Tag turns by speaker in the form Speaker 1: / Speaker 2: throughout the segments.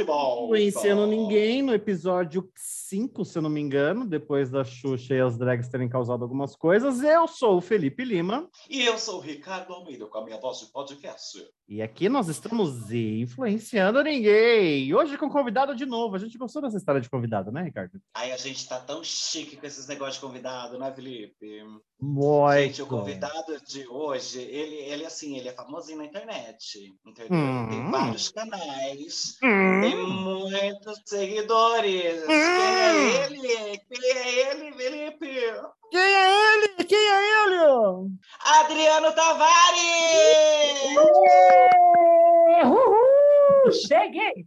Speaker 1: de volta.
Speaker 2: Influenciando ninguém no episódio 5, se eu não me engano, depois da Xuxa e as drags terem causado algumas coisas. Eu sou o Felipe Lima.
Speaker 1: E eu sou o Ricardo Almeida, com a minha voz de podcast.
Speaker 2: E aqui nós estamos influenciando ninguém. Hoje com convidado de novo. A gente gostou dessa história de convidado, né, Ricardo?
Speaker 1: Ai, a gente tá tão chique com esses negócios de convidado, né, Felipe?
Speaker 2: Muito.
Speaker 1: Gente, o convidado de hoje, ele, ele assim, ele é famosinho na internet, entendeu?
Speaker 2: Hum.
Speaker 1: Tem vários canais,
Speaker 2: Hum.
Speaker 1: tem muitos seguidores. Quem é ele? Quem é ele, Felipe?
Speaker 2: Quem é ele? Quem é ele?
Speaker 1: Adriano Tavares!
Speaker 3: Uhul! Cheguei!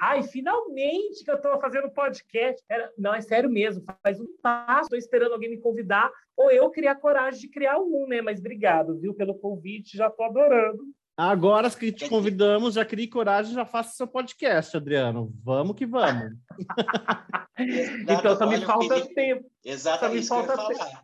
Speaker 3: Ai, finalmente que eu estou fazendo podcast. Era- Não, é sério mesmo. Faz um passo, estou esperando alguém me convidar, ou eu criar coragem de criar um, né? Mas obrigado, viu, pelo convite, já estou adorando.
Speaker 2: Agora que te convidamos, já crie coragem, já faça seu podcast, Adriano. Vamos que vamos.
Speaker 3: Então, só me falta tempo.
Speaker 1: Exatamente
Speaker 3: Só me falta
Speaker 1: falar.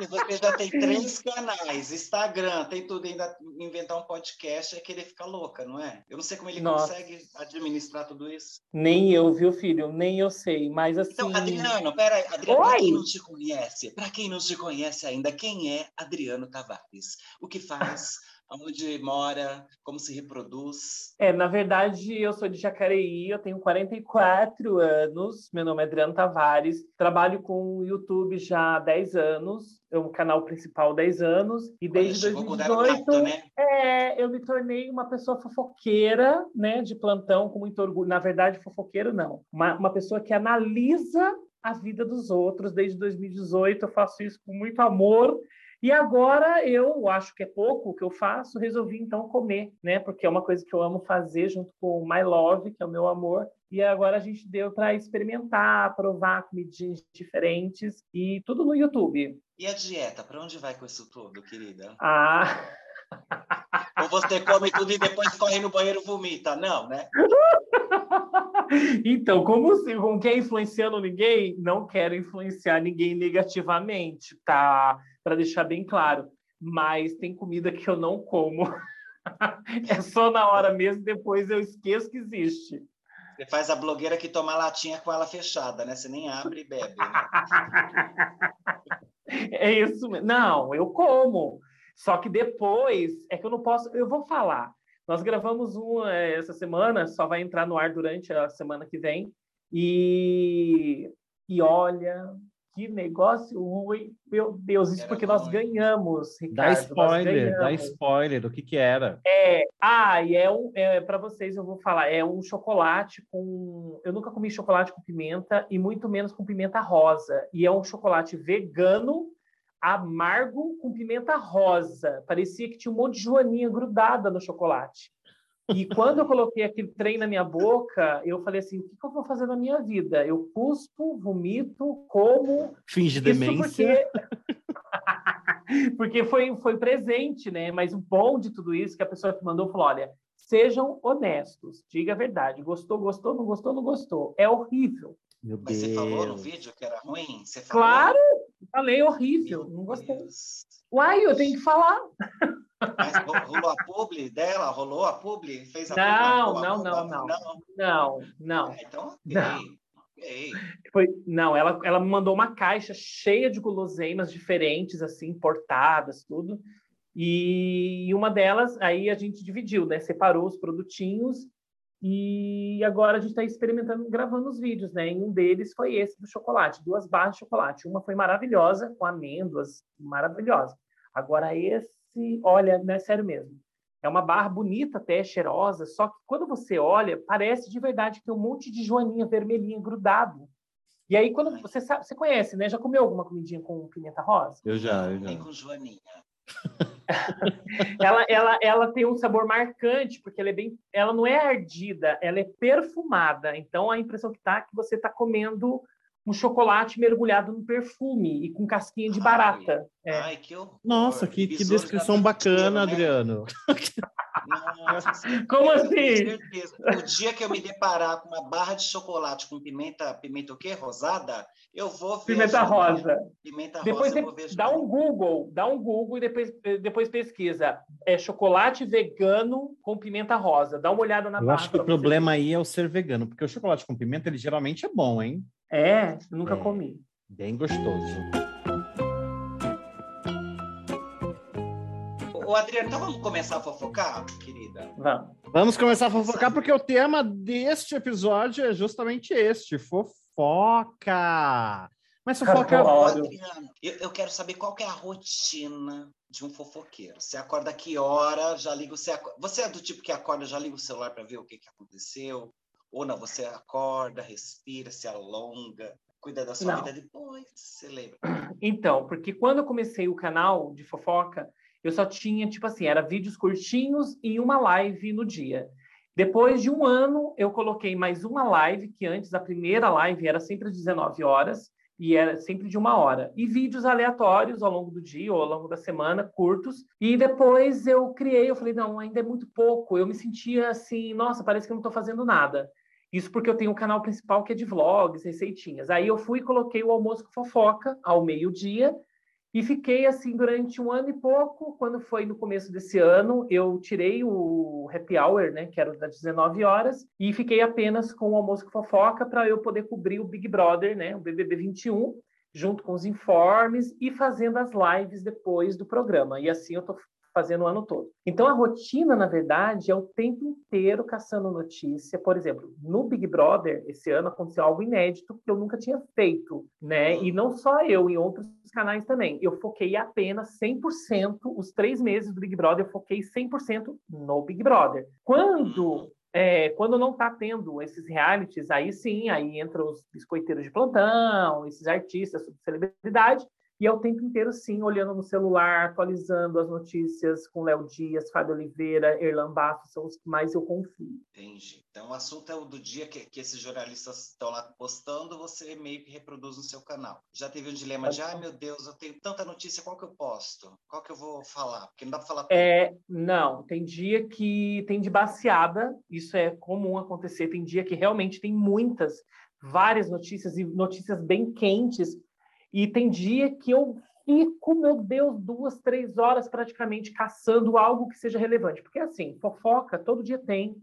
Speaker 1: E você já tem três canais, Instagram, tem tudo, ainda inventar um podcast é querer ficar louca, não é? Eu não sei como ele
Speaker 3: Nossa.
Speaker 1: consegue administrar tudo isso.
Speaker 3: Nem eu, viu, filho? Nem eu sei. Mas assim.
Speaker 1: Então, Adriano, peraí, Adriano, para
Speaker 3: Oi.
Speaker 1: quem não te conhece, para quem não te conhece ainda, quem é Adriano Tavares? O que faz? Aonde mora? Como se reproduz?
Speaker 3: É, na verdade, eu sou de Jacareí, eu tenho 44 anos, meu nome é Adriano Tavares, trabalho com o YouTube já há 10 anos, é o canal principal há 10 anos, e desde
Speaker 1: Chegou com o Dado
Speaker 3: 2018
Speaker 1: Rato, né?
Speaker 3: é, eu me tornei uma pessoa fofoqueira, né, de plantão, com muito orgulho. Na verdade, fofoqueiro não, uma, uma pessoa que analisa a vida dos outros. Desde 2018 eu faço isso com muito amor e agora eu acho que é pouco o que eu faço, resolvi então comer, né? Porque é uma coisa que eu amo fazer junto com o My Love, que é o meu amor. E agora a gente deu para experimentar, provar comidinhas diferentes e tudo no YouTube.
Speaker 1: E a dieta, para onde vai com isso tudo, querida?
Speaker 3: Ah,
Speaker 1: Ou você come tudo e depois corre no banheiro e vomita? Não, né?
Speaker 3: então, como, quem é influenciando ninguém, não quero influenciar ninguém negativamente, tá? Para deixar bem claro. Mas tem comida que eu não como. é só na hora mesmo, depois eu esqueço que existe.
Speaker 1: Você faz a blogueira que toma latinha com ela fechada, né? Você nem abre e bebe. Né?
Speaker 3: É isso mesmo. Não, eu como. Só que depois é que eu não posso. Eu vou falar. Nós gravamos um eh, essa semana, só vai entrar no ar durante a semana que vem. E, e olha, que negócio ruim. Meu Deus, isso
Speaker 1: Era
Speaker 3: porque nós ganhamos,
Speaker 2: Dá
Speaker 3: Ricardo. nós
Speaker 2: spoiler, dá spoiler do que que era.
Speaker 3: É, ah, e é um, é, para vocês eu vou falar, é um chocolate com, eu nunca comi chocolate com pimenta e muito menos com pimenta rosa. E é um chocolate vegano, amargo com pimenta rosa. Parecia que tinha um monte de joaninha grudada no chocolate. E quando eu coloquei aquele trem na minha boca, eu falei assim: o que que eu vou fazer na minha vida? Eu cuspo, vomito, como,
Speaker 2: Finge
Speaker 3: isso
Speaker 2: demência.
Speaker 3: porque, porque foi, foi presente, né? Mas o bom de tudo isso é que a pessoa que mandou falou: olha, sejam honestos, diga a verdade. Gostou, gostou, não gostou, não gostou. É horrível.
Speaker 2: Meu
Speaker 1: Mas
Speaker 2: Deus.
Speaker 1: você falou no vídeo que era ruim? Você falou?
Speaker 3: Claro, falei horrível,
Speaker 1: Meu
Speaker 3: não gostei.
Speaker 1: Deus.
Speaker 3: Uai, eu tenho que falar.
Speaker 1: Mas rolou a publi dela? Rolou a publi? Fez a
Speaker 3: Não,
Speaker 1: publi?
Speaker 3: não, não, não.
Speaker 1: não.
Speaker 3: Não, não.
Speaker 1: Ah, então, ok.
Speaker 3: Não.
Speaker 1: ok.
Speaker 3: Foi, não, ela, ela me mandou uma caixa cheia de guloseimas diferentes, assim, importadas, tudo. E uma delas, aí a gente dividiu, né? Separou os produtinhos e agora a gente está experimentando, gravando os vídeos, né? E um deles foi esse do chocolate, duas barras de chocolate. Uma foi maravilhosa, com amêndoas, maravilhosa. Agora esse, olha, não é sério mesmo. É uma barra bonita até, cheirosa, só que quando você olha, parece de verdade que tem um monte de joaninha vermelhinha grudado. E aí, quando você sabe, você conhece, né? Já comeu alguma comidinha com pimenta rosa?
Speaker 2: Eu já, eu já.
Speaker 1: Nem com Joaninha.
Speaker 3: ela, ela, ela tem um sabor marcante, porque ela é bem. Ela não é ardida, ela é perfumada. Então a impressão que tá é que você está comendo um chocolate mergulhado no perfume e com casquinha de barata. É.
Speaker 1: Ai, que horror.
Speaker 2: Nossa, que, que descrição
Speaker 1: tá
Speaker 2: bacana,
Speaker 1: né?
Speaker 2: Adriano.
Speaker 1: Nossa,
Speaker 3: Como
Speaker 1: eu
Speaker 3: assim?
Speaker 1: O dia que eu me deparar com uma barra de chocolate com pimenta, pimenta o quê? Rosada, eu vou ver.
Speaker 3: Pimenta rosa.
Speaker 1: Pimenta
Speaker 3: Depois
Speaker 1: rosa, eu
Speaker 3: você
Speaker 1: ver.
Speaker 3: dá um Google, dá um Google e depois, depois pesquisa. É chocolate vegano com pimenta rosa. Dá uma olhada na
Speaker 2: Eu
Speaker 3: barra
Speaker 2: acho que o problema aí é o ser vegano, porque o chocolate com pimenta, ele geralmente é bom, hein?
Speaker 3: É, nunca
Speaker 2: É.
Speaker 3: comi.
Speaker 2: Bem gostoso.
Speaker 1: Ô, Adriano, então vamos começar a fofocar, querida?
Speaker 3: Vamos.
Speaker 2: Vamos começar a fofocar, porque o tema deste episódio é justamente este: fofoca. Mas fofoca.
Speaker 3: Olha.
Speaker 1: Adriano, eu, eu quero saber qual que é a rotina de um fofoqueiro. Você acorda que hora, já liga o... Você, aco- você é do tipo que acorda, já liga o celular para ver o que, que aconteceu? Ou não, você acorda, respira, se alonga, cuida da sua
Speaker 3: Não.
Speaker 1: vida depois, você lembra?
Speaker 3: Então, porque quando eu comecei o canal de fofoca, eu só tinha, tipo assim, era vídeos curtinhos e uma live no dia. Depois de um ano, eu coloquei mais uma live, que antes a primeira live era sempre às 19 horas, e era sempre de uma hora. E vídeos aleatórios ao longo do dia ou ao longo da semana, curtos. E depois eu criei, eu falei, não, ainda é muito pouco. Eu me sentia assim, nossa, parece que eu não estou fazendo nada. Isso porque eu tenho um canal principal que é de vlogs, receitinhas. Aí eu fui e coloquei o almoço com fofoca ao meio-dia e fiquei assim durante um ano e pouco. Quando foi no começo desse ano, eu tirei o happy hour, né, que era das 19 horas, e fiquei apenas com o almoço com fofoca para eu poder cobrir o Big Brother, né, o BBB 21, junto com os informes e fazendo as lives depois do programa. E assim eu tô fazendo o ano todo. Então a rotina, na verdade, é o tempo inteiro caçando notícia. Por exemplo, no Big Brother esse ano aconteceu algo inédito que eu nunca tinha feito, né? E não só eu, em outros canais também. Eu foquei apenas 100% os três meses do Big Brother, eu foquei 100% no Big Brother. Quando é, quando não está tendo esses realities, aí sim, aí entram os biscoiteiros de plantão, esses artistas, celebridade, e é o tempo inteiro, sim, olhando no celular, atualizando as notícias com Léo Dias, Fábio Oliveira, Erlan Bastos, são os que mais eu confio.
Speaker 1: Entendi. Então o assunto é o do dia que, que esses jornalistas estão lá postando, você meio que reproduz no seu canal. Já teve um dilema de, ai meu Deus, eu tenho tanta notícia, qual que eu posto? Qual que eu vou falar? Porque não dá para falar tudo.
Speaker 3: É, não, tem dia que tem de baseada, isso é comum acontecer, tem dia que realmente tem muitas, várias notícias e notícias bem quentes, e tem dia que eu fico, meu Deus, duas, três horas praticamente caçando algo que seja relevante. Porque, assim, fofoca todo dia tem,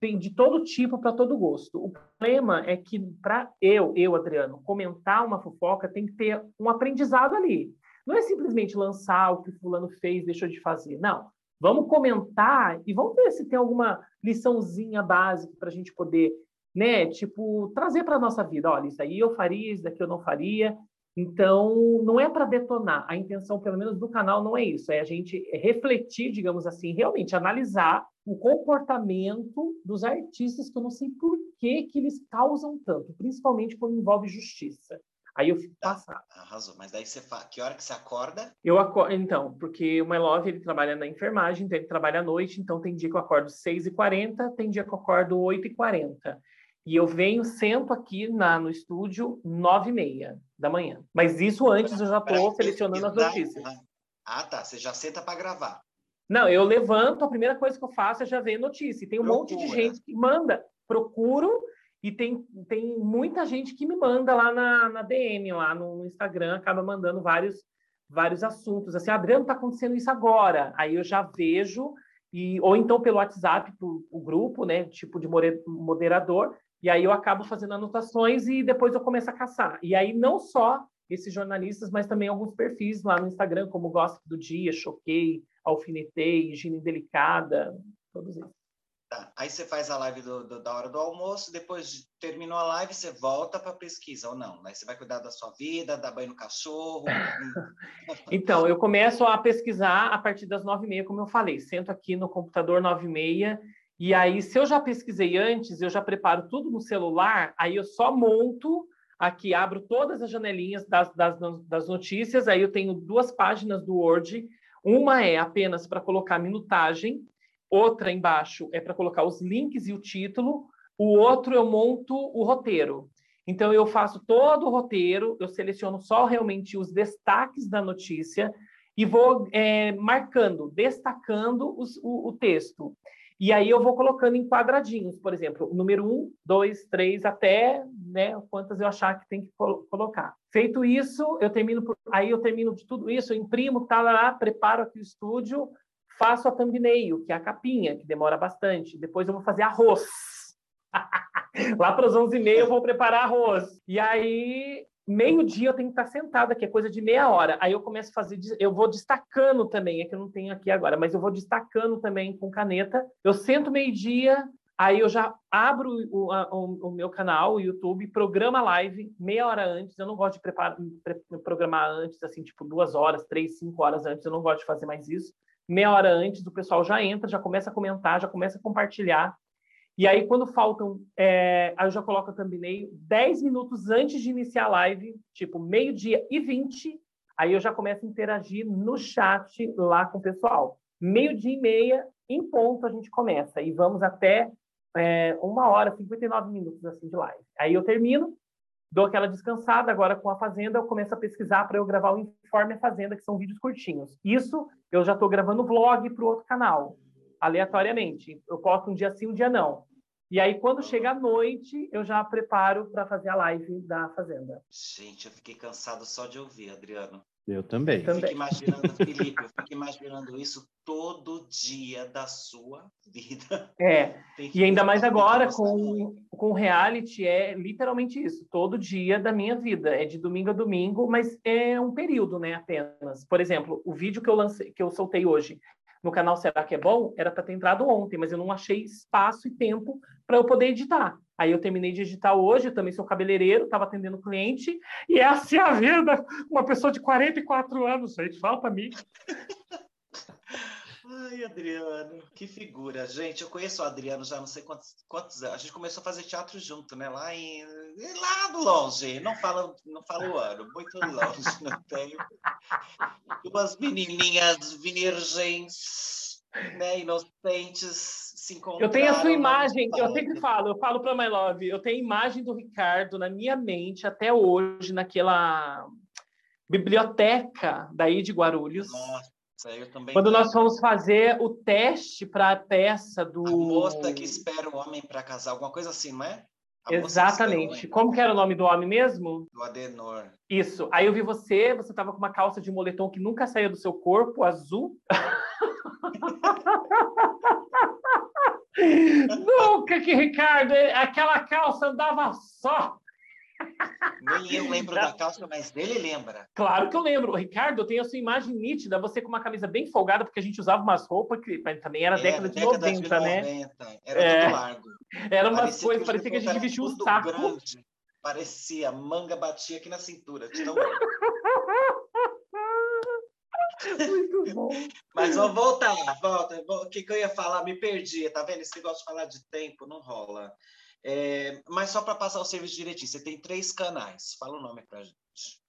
Speaker 3: tem de todo tipo para todo gosto. O problema é que, para eu, eu, Adriano, comentar uma fofoca tem que ter um aprendizado ali. Não é simplesmente lançar o que o fulano fez, deixou de fazer. Não. Vamos comentar e vamos ver se tem alguma liçãozinha básica para a gente poder, né, tipo, trazer para a nossa vida. Olha, isso aí eu faria, isso daqui eu não faria. Então, não é para detonar. A intenção, pelo menos do canal, não é isso. É a gente refletir, digamos assim, realmente analisar o comportamento dos artistas, que eu não sei por que, que eles causam tanto, principalmente quando envolve justiça. Aí eu fico
Speaker 1: Tá.
Speaker 3: passado.
Speaker 1: Arrasou. Mas daí você fala, que hora que você acorda?
Speaker 3: Eu acordo, então, porque o My Love, ele trabalha na enfermagem, então ele trabalha à noite, então tem dia que eu acordo 6h40, tem dia que eu acordo 8h40. E eu venho, sento aqui na, no estúdio 9h30 da manhã. Mas isso antes eu já estou selecionando as notícias.
Speaker 1: Ah, tá. Você já senta para gravar.
Speaker 3: Não, eu levanto, a primeira coisa que eu faço é já ver notícia. E tem um monte de
Speaker 1: Procura.
Speaker 3: gente que manda. Procuro e tem, tem muita gente que me manda lá na, na DM, lá no Instagram, acaba mandando vários, vários assuntos. Assim, Adriano, está acontecendo isso agora. Aí eu já vejo, e, ou então pelo WhatsApp, pro, o grupo, né? Tipo de moderador, e aí eu acabo fazendo anotações e depois eu começo a caçar. E aí não só esses jornalistas, mas também alguns perfis lá no Instagram, como Gossip do Dia, Choquei, Alfinetei, Higiene Delicada, todos eles.
Speaker 1: Tá. Aí você faz a live do- do- da hora do almoço, depois de- terminou a live, você volta para pesquisa ou não? Aí você vai cuidar da sua vida, dar banho no cachorro.
Speaker 3: Então, eu começo a pesquisar a partir das nove e meia, como eu falei. Sento aqui no computador nove e meia, e aí, se eu já pesquisei antes, eu já preparo tudo no celular, aí eu só monto aqui, abro todas as janelinhas das, das, das notícias, aí eu tenho duas páginas do Word, uma é apenas para colocar minutagem, outra embaixo é para colocar os links e o título, o outro eu monto o roteiro. Então, eu faço todo o roteiro, eu seleciono só realmente os destaques da notícia, e vou é, marcando, destacando os, o, o, texto. E aí eu vou colocando em quadradinhos, por exemplo, número um, dois, três, até né, quantas eu achar que tem que colocar. Feito isso, eu termino por, aí eu termino de tudo isso, eu imprimo, tá lá, preparo aqui o estúdio, faço a thumbnail, que é a capinha, que demora bastante. Depois eu vou fazer arroz. lá para as 11h30 eu vou preparar arroz. E aí meio-dia eu tenho que estar sentada, que é coisa de meia hora. Aí eu começo a fazer, eu vou destacando também, é que eu não tenho aqui agora, mas eu vou destacando também com caneta. Eu sento meio-dia, aí eu já abro o, o, o, meu canal, o YouTube, programa live meia hora antes. Eu não gosto de preparar, programar antes, assim, tipo duas horas, três, cinco horas antes. Eu não gosto de fazer mais isso. Meia hora antes, o pessoal já entra, já começa a comentar, já começa a compartilhar. E aí, quando faltam, é, aí eu já coloco a thumbnail 10 minutos antes de iniciar a live, tipo meio-dia e 20, aí eu já começo a interagir no chat lá com o pessoal. Meio-dia e meia, em ponto, a gente começa. E vamos até é, uma hora, 59 minutos assim de live. Aí eu termino, dou aquela descansada. Agora, com a Fazenda, eu começo a pesquisar para eu gravar o Informe a Fazenda, que são vídeos curtinhos. Isso eu já estou gravando vlog para o outro canal, aleatoriamente. Eu posto um dia sim, um dia não. E aí, quando chega a noite, eu já preparo para fazer a live da Fazenda.
Speaker 1: Gente, eu fiquei cansado só de ouvir, Adriano.
Speaker 2: Eu também.
Speaker 1: Eu fico imaginando, Felipe, eu fico imaginando isso todo dia da sua vida.
Speaker 3: É, e ainda mais agora com, com reality, é literalmente isso, todo dia da minha vida, é de domingo a domingo, mas é um período, né, apenas. Por exemplo, o vídeo que eu lancei, que eu soltei hoje, no canal Será que é Bom era para ter entrado ontem, mas eu não achei espaço e tempo para eu poder editar. Aí eu terminei de editar hoje, eu também sou cabeleireiro, estava atendendo cliente, e essa é a vida. Uma pessoa de 44 anos, gente, fala para mim.
Speaker 1: Ai, Adriano, que figura. Gente, eu conheço o Adriano já não sei quantos, quantos anos. A gente começou a fazer teatro junto, né? Lá em. Lá do longe. Não falo, não falo o ano, muito longe, não tenho. Duas menininhas virgens, né? Inocentes se encontraram.
Speaker 3: Eu tenho a sua imagem, eu sempre falo, eu falo para My Love, eu tenho a imagem do Ricardo na minha mente até hoje, naquela biblioteca daí de Guarulhos.
Speaker 1: Nossa
Speaker 3: quando nós fomos fazer o teste para a peça do. A
Speaker 1: moça que espera o homem para casar, alguma coisa assim, não é? A
Speaker 3: Exatamente. Que Como que era o nome do homem mesmo?
Speaker 1: Do Adenor.
Speaker 3: Isso. Aí eu vi você, você estava com uma calça de moletom que nunca saía do seu corpo, azul. nunca que, Ricardo, aquela calça andava só.
Speaker 1: Nem eu lembro da calça, mas dele lembra.
Speaker 3: Claro que eu lembro. Ricardo, eu tenho a sua imagem nítida, você com uma camisa bem folgada, porque a gente usava umas roupas que também era, era década, de, década 90, de 90, né?
Speaker 1: Era é, tudo largo.
Speaker 3: Era umas parecia coisas, parecia que a gente vestia um saco. Grande.
Speaker 1: Parecia, manga batia aqui na cintura.
Speaker 3: Muito bom.
Speaker 1: Mas vamos voltar, volta. O que, que eu ia falar? Me perdi, tá vendo? Esse negócio de falar de tempo não rola. É, mas só para passar o serviço direitinho, você tem três canais. Fala o nome para gente.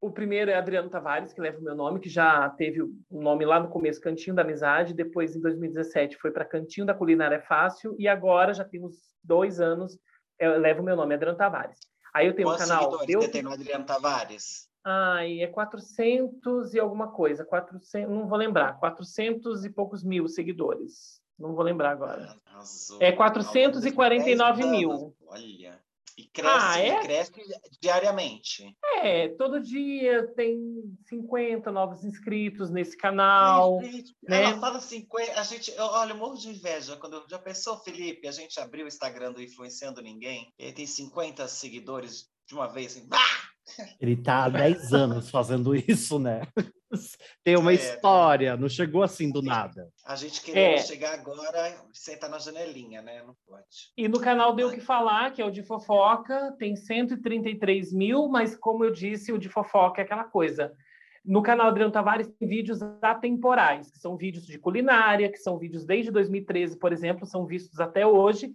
Speaker 3: O primeiro é Adriano Tavares, que leva o meu nome, que já teve o nome lá no começo, Cantinho da Amizade. Depois, em 2017, foi para Cantinho da Culinária é Fácil. E agora, já tem uns dois anos, leva o meu nome, Adriano Tavares. Aí eu tenho
Speaker 1: Quantos
Speaker 3: um canal.
Speaker 1: Seguidores você tem no Adriano Tavares?
Speaker 3: Ai, é 400 e alguma coisa. 400, não vou lembrar. 400 e poucos mil seguidores. Não vou lembrar agora. Arrasou. É 449 mil.
Speaker 1: Olha. E cresce, ah, é? cresce diariamente.
Speaker 3: É, todo dia tem 50 novos inscritos nesse canal. Ai, gente, né?
Speaker 1: Ela fala 50. A gente, eu, olha, eu morro de inveja. Quando eu, já pensou, Felipe, a gente abriu o Instagram do Influenciando Ninguém, e tem 50 seguidores de uma vez, assim, bah!
Speaker 2: Ele tá há 10 anos fazendo isso, né? Tem uma é, história, não chegou assim do nada.
Speaker 1: A gente queria é. chegar agora sentar na janelinha, né? Não pode.
Speaker 3: E no canal Deu o que Falar, que é o de fofoca, tem 133 mil, mas como eu disse, o de fofoca é aquela coisa. No canal Adriano Tavares tem vídeos atemporais, que são vídeos de culinária, que são vídeos desde 2013, por exemplo, são vistos até hoje,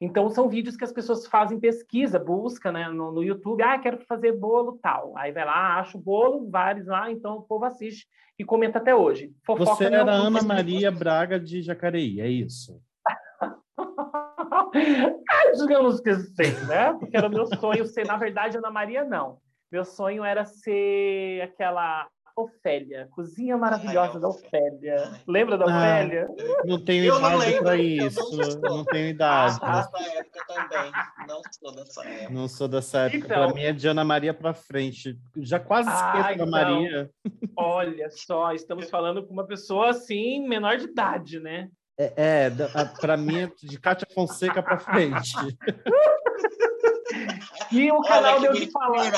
Speaker 3: então, são vídeos que as pessoas fazem pesquisa, busca né, no, no, YouTube, ah, quero fazer bolo tal. Aí vai lá, acha o bolo, vários lá, então o povo assiste e comenta até hoje.
Speaker 2: Fofoca Você era Ana Maria Braga de Jacareí, é isso?
Speaker 3: ah, digamos que sim, né? Porque era o meu sonho ser, na verdade, Ana Maria não. Meu sonho era ser aquela Ofélia. Cozinha maravilhosa
Speaker 1: Ai,
Speaker 3: da
Speaker 1: Ofélia.
Speaker 3: Ofélia. Lembra da
Speaker 2: Ah,
Speaker 3: Ofélia?
Speaker 2: Não tenho
Speaker 1: Eu não
Speaker 2: idade para
Speaker 1: não
Speaker 2: isso.
Speaker 1: sou.
Speaker 2: Não, tenho idade.
Speaker 1: Não sou dessa época também. Não sou dessa época.
Speaker 2: Não sou dessa época.
Speaker 3: Então-
Speaker 2: Para mim é de Ana Maria para frente. Já quase
Speaker 3: Ah,
Speaker 2: esqueço da
Speaker 3: então.
Speaker 2: Maria.
Speaker 3: Olha só, estamos falando com uma pessoa assim, menor de idade, né?
Speaker 2: É, é para mim é de Cátia Fonseca para frente.
Speaker 3: E o canal
Speaker 1: Olha
Speaker 3: deu
Speaker 1: que
Speaker 3: que falar.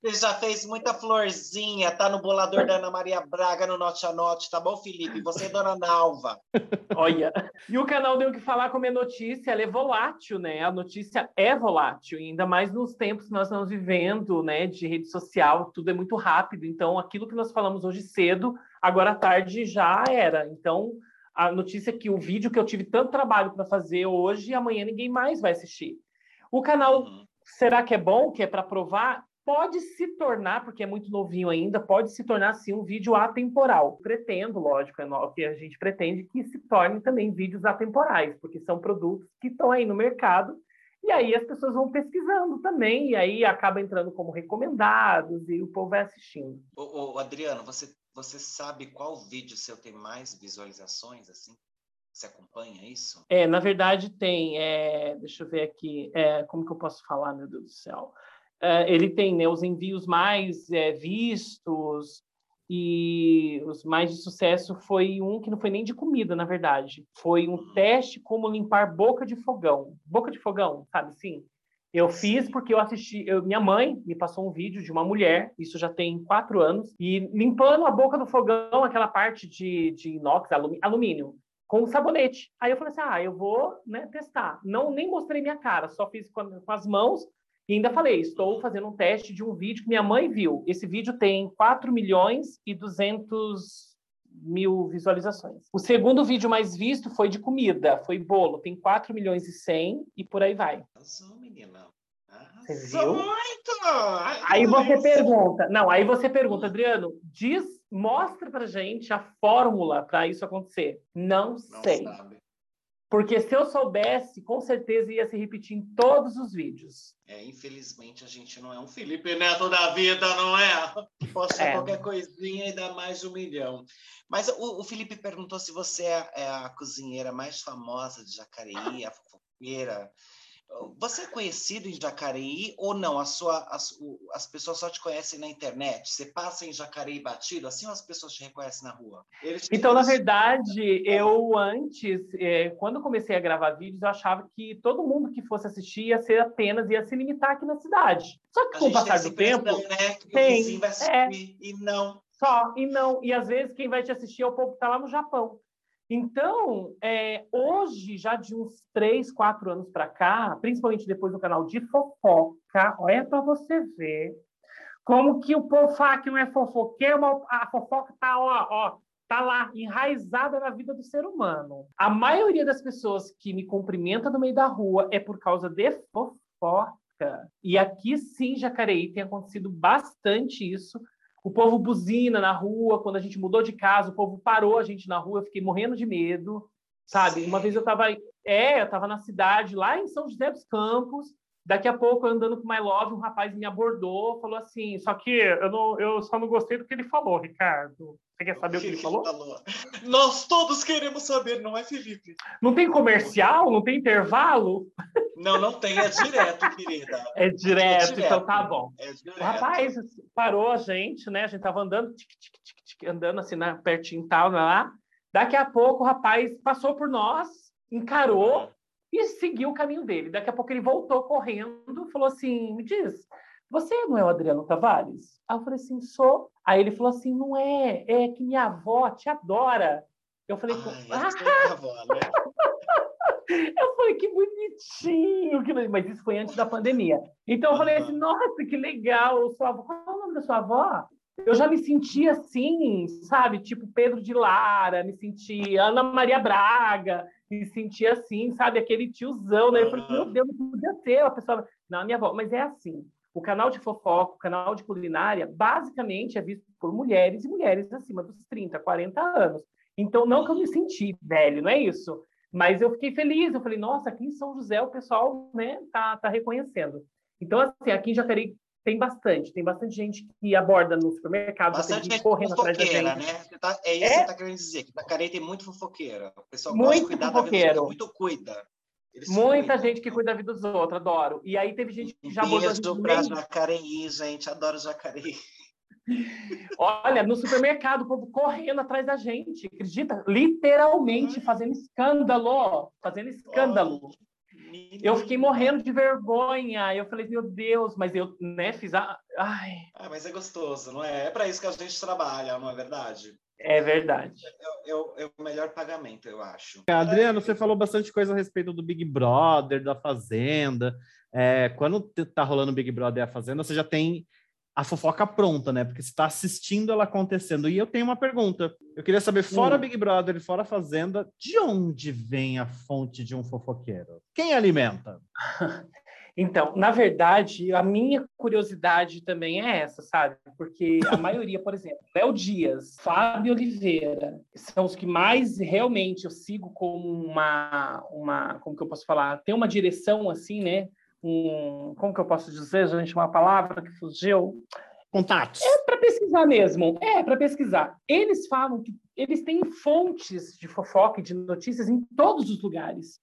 Speaker 1: Você já fez muita florzinha, tá no bolador da Ana Maria Braga no Note a Note, tá bom, Felipe? Você é Dona Nalva.
Speaker 3: Olha. E o canal deu que falar como é notícia, ela é volátil, né? A notícia é volátil, ainda mais nos tempos que nós estamos vivendo, né? De rede social, tudo é muito rápido. Então, aquilo que nós falamos hoje cedo, agora à tarde já era. Então, a notícia é que o vídeo que eu tive tanto trabalho para fazer hoje, amanhã ninguém mais vai assistir. O canal
Speaker 1: Uhum.
Speaker 3: será que é bom, que é para provar? Pode se tornar, porque é muito novinho ainda, pode se tornar sim um vídeo atemporal. Pretendo, lógico, é o que a gente pretende que se tornem também vídeos atemporais, porque são produtos que estão aí no mercado e aí as pessoas vão pesquisando também, e aí acaba entrando como recomendados e o povo vai assistindo.
Speaker 1: Ô, ô, Adriano, você, você sabe qual vídeo seu tem mais visualizações, assim? Você acompanha isso?
Speaker 3: É, na verdade tem, é, deixa eu ver aqui, é, como que eu posso falar, meu Deus do céu? É, ele tem né, os envios mais é, vistos e os mais de sucesso foi um que não foi nem de comida, na verdade. Foi um teste como limpar boca de fogão. Boca de fogão, sabe sim? Eu fiz porque eu assisti. eu- minha mãe me passou um vídeo de uma mulher, isso já tem quatro anos, e limpando a boca do fogão, aquela parte de, de inox, alumínio, com sabonete. Aí eu falei assim: ah, eu vou né, testar. Não, nem mostrei minha cara, só fiz com, com as mãos e ainda falei: estou fazendo um teste de um vídeo que minha mãe viu. Esse vídeo tem 4 milhões e 200 mil visualizações. O segundo vídeo mais visto foi de comida, foi bolo, tem 4 milhões e 100 e por aí vai.
Speaker 1: Arrasou, menina.
Speaker 3: Você viu?
Speaker 1: muito! Ai,
Speaker 3: Aí você pergunta, não, aí você pergunta, Adriano, diz, mostra pra gente a fórmula para isso acontecer. Não,
Speaker 1: Não
Speaker 3: sei.
Speaker 1: sabe.
Speaker 3: Porque se eu soubesse, com certeza ia se repetir em todos os vídeos.
Speaker 1: É, infelizmente, a gente não é um Felipe Neto da vida, não é? Posta
Speaker 3: É.
Speaker 1: qualquer coisinha e dá mais de um milhão. Mas o, o Felipe perguntou se você é, é a cozinheira mais famosa de Jacareí, a fofoqueira. Você é conhecido em Jacareí ou não? A sua, as, as pessoas só te conhecem na internet? Você passa em Jacareí batido, assim ou as pessoas te reconhecem na rua?
Speaker 3: Então, na verdade, eu antes, eh, quando comecei a gravar vídeos, eu achava que todo mundo que fosse assistir ia ser apenas, ia se limitar aqui na cidade. Só que com o passar do tempo,
Speaker 1: né? Que
Speaker 3: tem,
Speaker 1: o vai assistir e não.
Speaker 3: Só, e não. E às vezes quem vai te assistir é o povo que está lá no Japão. Então, é, hoje, já de uns três, quatro anos para cá, principalmente depois do canal de fofoca, olha para você ver como que o povo fala que não é fofoqueiro, a fofoca tá, ó, ó, tá lá, enraizada na vida do ser humano. A maioria das pessoas que me cumprimenta no meio da rua é por causa de fofoca. E aqui sim, Jacareí, tem acontecido bastante isso. O povo buzina na rua, quando a gente mudou de casa, o povo parou a gente na rua, eu fiquei morrendo de medo, sabe? Uma vez eu estava é, eu estava na cidade, lá em São José dos Campos, daqui a pouco, andando com o My Love, um rapaz me abordou, falou assim, só que eu, não, eu só não gostei do que ele falou, Ricardo. Você quer saber o que ele falou?
Speaker 1: Nós todos queremos saber, não é, Felipe?
Speaker 3: Não tem comercial? Não tem intervalo?
Speaker 1: Não, não tem, é direto, querida.
Speaker 3: É direto,
Speaker 1: direto.
Speaker 3: então tá bom.
Speaker 1: É.
Speaker 3: O rapaz parou a gente, né? A gente tava andando, tic, tic, tic, tic, andando assim, né? pertinho tal, lá. Daqui a pouco o rapaz passou por nós, encarou e seguiu o caminho dele. Daqui a pouco ele voltou correndo falou assim: me diz, você não é o Adriano Tavares? Aí eu falei assim: sou. Aí ele falou assim: não é, é que minha avó te adora. Eu falei,
Speaker 1: Ai,
Speaker 3: ah,
Speaker 1: essa é a avó, né?
Speaker 3: eu falei, que bonitinho, que mas isso foi antes da pandemia. Então eu falei assim, nossa, que legal, sua avó. Qual é o nome da sua avó? Eu já me senti assim, sabe? Tipo Pedro de Lara, me senti Ana Maria Braga, me senti assim, sabe? Aquele tiozão, né? Eu falei, meu Deus, não podia ter a pessoa. Não, minha avó, mas é assim. O canal de fofoca, o canal de culinária, basicamente é visto por mulheres e mulheres acima dos 30, 40 anos. Então, não que eu me senti velho, não é isso. Mas eu fiquei feliz, eu falei, nossa, aqui em São José o pessoal né, tá, tá reconhecendo. Então, assim, aqui em Jacareí, tem bastante. Tem bastante gente que aborda no supermercado.
Speaker 1: Bastante gente correndo atrás da gente. né? Tá, é isso é? que você está querendo dizer, que Itacarei tem muito fofoqueira. O pessoal muito gosta de cuidar fofoqueiro. da vida muito cuida.
Speaker 3: Eles Muita cuidam. gente que cuida da vida dos outros, adoro. E aí teve gente que já
Speaker 1: abordou... Beijo pra Jacareí, gente. Adoro Jacareí.
Speaker 3: Olha, no supermercado, o povo correndo atrás da gente, acredita? Literalmente fazendo escândalo, fazendo escândalo. Eu fiquei morrendo de vergonha. Eu falei, meu Deus, mas eu, né, fiz a. Ai.
Speaker 1: Ah, mas é gostoso, não é? É para isso que a gente trabalha, não é verdade?
Speaker 3: É verdade.
Speaker 1: É, é, é, o melhor pagamento, eu acho.
Speaker 2: Adriano, você falou bastante coisa a respeito do Big Brother, da Fazenda. É, quando tá rolando o Big Brother e a Fazenda, você já tem a fofoca pronta, né? Porque você está assistindo ela acontecendo. E eu tenho uma pergunta. Eu queria saber, fora hum. Big Brother e fora Fazenda, de onde vem a fonte de um fofoqueiro? Quem alimenta?
Speaker 3: Então, na verdade, a minha curiosidade também é essa, sabe? Porque a maioria, por exemplo, Léo Dias, Fábio Oliveira, são os que mais realmente eu sigo como uma, uma, como que eu posso falar? Tem uma direção assim, né? Um, como que eu posso dizer, gente, uma palavra que fugiu?
Speaker 2: Contatos.
Speaker 3: É para pesquisar mesmo. É para pesquisar. Eles falam que eles têm fontes de fofoca e de notícias em todos os lugares.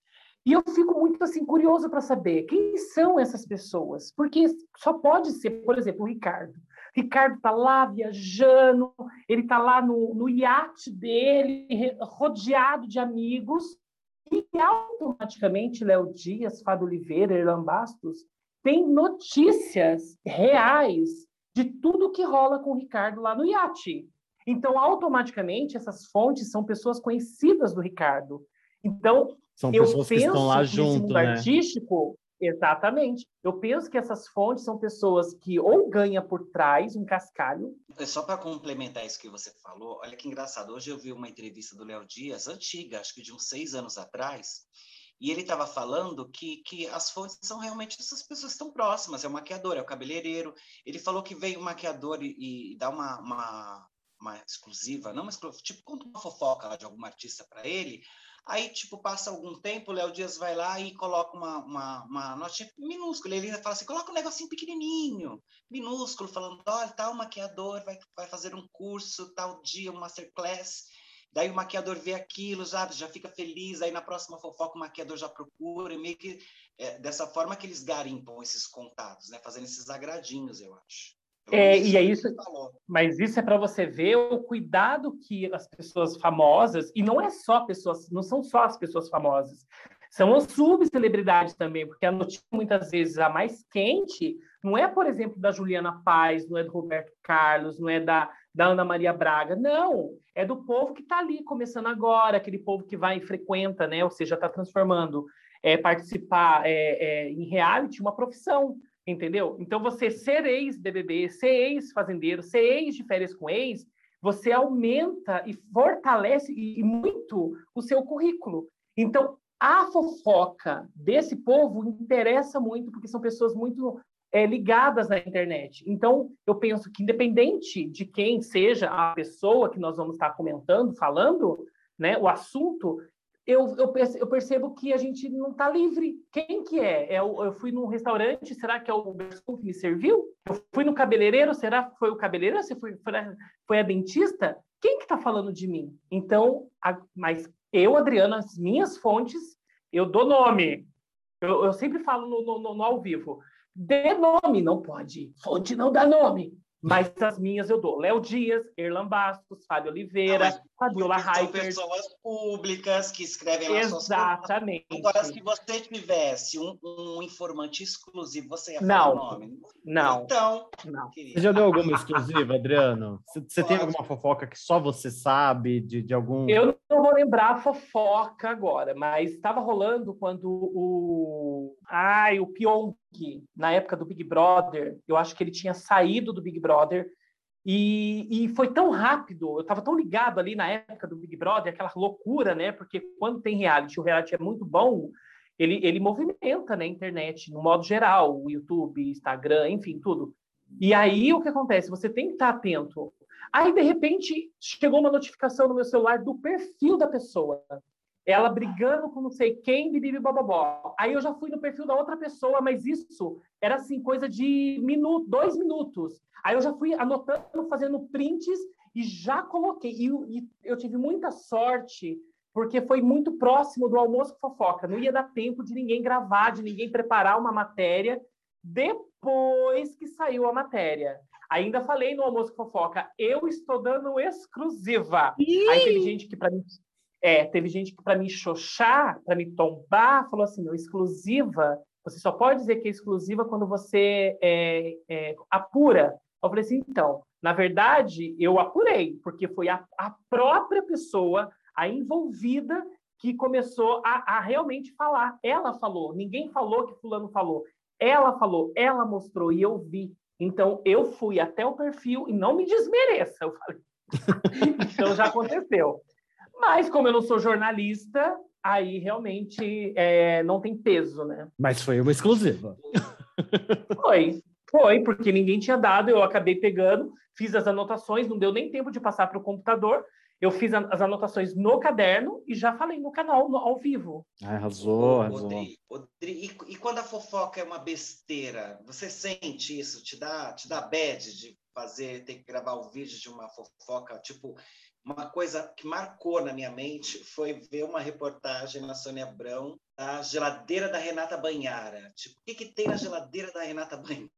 Speaker 3: E eu fico muito assim curioso para saber quem são essas pessoas, porque só pode ser, por exemplo, o Ricardo. Ricardo está lá viajando, ele está lá no, no iate dele, rodeado de amigos, e automaticamente Léo Dias, Fábio Oliveira, Erlan Bastos tem notícias reais de tudo que rola com o Ricardo lá no iate. Então, automaticamente, essas fontes são pessoas conhecidas do Ricardo. Então,
Speaker 2: são pessoas que estão lá junto,
Speaker 3: né? artístico, Exatamente. Eu penso que essas fontes são pessoas que ou ganha por trás um cascalho.
Speaker 1: Só para complementar isso que você falou, olha que engraçado. Hoje eu vi uma entrevista do Léo Dias, antiga, acho que de uns seis anos atrás, e ele estava falando que, que as fontes são realmente essas pessoas que estão próximas. É o maquiador, é o cabeleireiro. Ele falou que veio o maquiador e, e dá uma, uma, uma exclusiva, não uma exclusiva, tipo, conta uma fofoca lá de algum artista para ele. Aí, tipo, passa algum tempo, o Léo Dias vai lá e coloca uma, uma, uma notinha minúscula. Ele fala assim, coloca um negocinho pequenininho, minúsculo, falando, olha, tal maquiador vai, vai fazer um curso, tal dia, um masterclass. Daí o maquiador vê aquilo, já, já fica feliz, aí na próxima fofoca o maquiador já procura, e meio que é, dessa forma que eles garimpam esses contatos, né? Fazendo esses agradinhos, eu acho.
Speaker 3: É, e é isso, mas isso é para você ver o cuidado que as pessoas famosas, e não é só pessoas, não são só as pessoas famosas, são as subcelebridades também, porque a notícia muitas vezes a mais quente não é, por exemplo, da Juliana Paz, não é do Roberto Carlos, não é da, da Ana Maria Braga, não, é do povo que está ali começando agora, aquele povo que vai e frequenta, né? Ou seja, está transformando é, participar é, é, em reality uma profissão entendeu? Então, você ser ex-BBB, ser ex-fazendeiro, ser ex de férias com ex, você aumenta e fortalece e muito o seu currículo. Então, a fofoca desse povo interessa muito, porque são pessoas muito é, ligadas na internet. Então, eu penso que, independente de quem seja a pessoa que nós vamos estar comentando, falando, né, o assunto, eu, eu, eu, percebo que a gente não está livre. Quem que é? é o, eu fui num restaurante, será que é o garçom que me serviu? Eu fui no cabeleireiro, será que foi o cabeleireiro? Você foi, foi, a, foi a dentista? Quem que está falando de mim? Então, a, mas eu, Adriana, as minhas fontes, eu dou nome. Eu, eu sempre falo no, no, no, ao vivo. Dê nome, não pode. Fonte não dá nome. Mas as minhas eu dou. Léo Dias, Erlan Bastos, Fábio Oliveira, ah, Fabiola Hyper.
Speaker 1: São pessoas públicas que escrevem lá
Speaker 3: Exatamente.
Speaker 1: Agora, se você tivesse um, um, informante exclusivo, você ia
Speaker 3: falar
Speaker 1: o nome?
Speaker 3: Não.
Speaker 1: Então,
Speaker 3: não.
Speaker 2: Você já deu alguma exclusiva, Adriano? Você, tem alguma fofoca que só você sabe de, de algum...
Speaker 3: Eu não vou lembrar a fofoca agora, mas estava rolando quando o... Ai, o Pyong, na época do Big Brother, eu acho que ele tinha saído do Big Brother e, e foi tão rápido, eu estava tão ligado ali na época do Big Brother, aquela loucura, né? Porque quando tem reality, o reality é muito bom, ele, ele movimenta né, a internet no modo geral, o YouTube, Instagram, enfim, tudo. E aí o que acontece? Você tem que estar atento. Aí, de repente, chegou uma notificação no meu celular do perfil da pessoa. ela brigando com não sei quem, bibi bababó. Aí eu já fui no perfil da outra pessoa, mas isso era assim, coisa de minuto, dois minutos. Aí eu já fui anotando, fazendo prints e já coloquei. E, e eu tive muita sorte, porque foi muito próximo do almoço fofoca. Não ia dar tempo de ninguém gravar, de ninguém preparar uma matéria depois que saiu a matéria. Ainda falei no almoço fofoca, eu estou dando exclusiva. Ih! Aí teve gente que para mim é, teve gente que para me xoxar, para me tombar, falou assim, exclusiva, você só pode dizer que é exclusiva quando você é, é, apura. Eu falei assim, então, na verdade, eu apurei, porque foi a, a própria pessoa, a envolvida, que começou a, a, realmente falar. Ela falou, ninguém falou que fulano falou. Ela falou, ela mostrou e eu vi. Então, eu fui até o perfil e não me desmereça, eu falei. então, já aconteceu. Mas, como eu não sou jornalista, aí realmente é, não tem peso, né?
Speaker 2: Mas foi uma exclusiva.
Speaker 3: Foi, foi, porque ninguém tinha dado, eu acabei pegando, fiz as anotações, não deu nem tempo de passar para o computador. Eu fiz as anotações no caderno e já falei no canal, no, ao vivo.
Speaker 2: Ah, arrasou, arrasou.
Speaker 1: e, e, quando a fofoca é uma besteira, você sente isso? Te dá, te dá bad de fazer, ter que gravar o vídeo de uma fofoca? Tipo, uma coisa que marcou na minha mente foi ver uma reportagem na Sônia Abrão da geladeira da Renata Banhara. Tipo, o que, que tem na geladeira da Renata Banhara?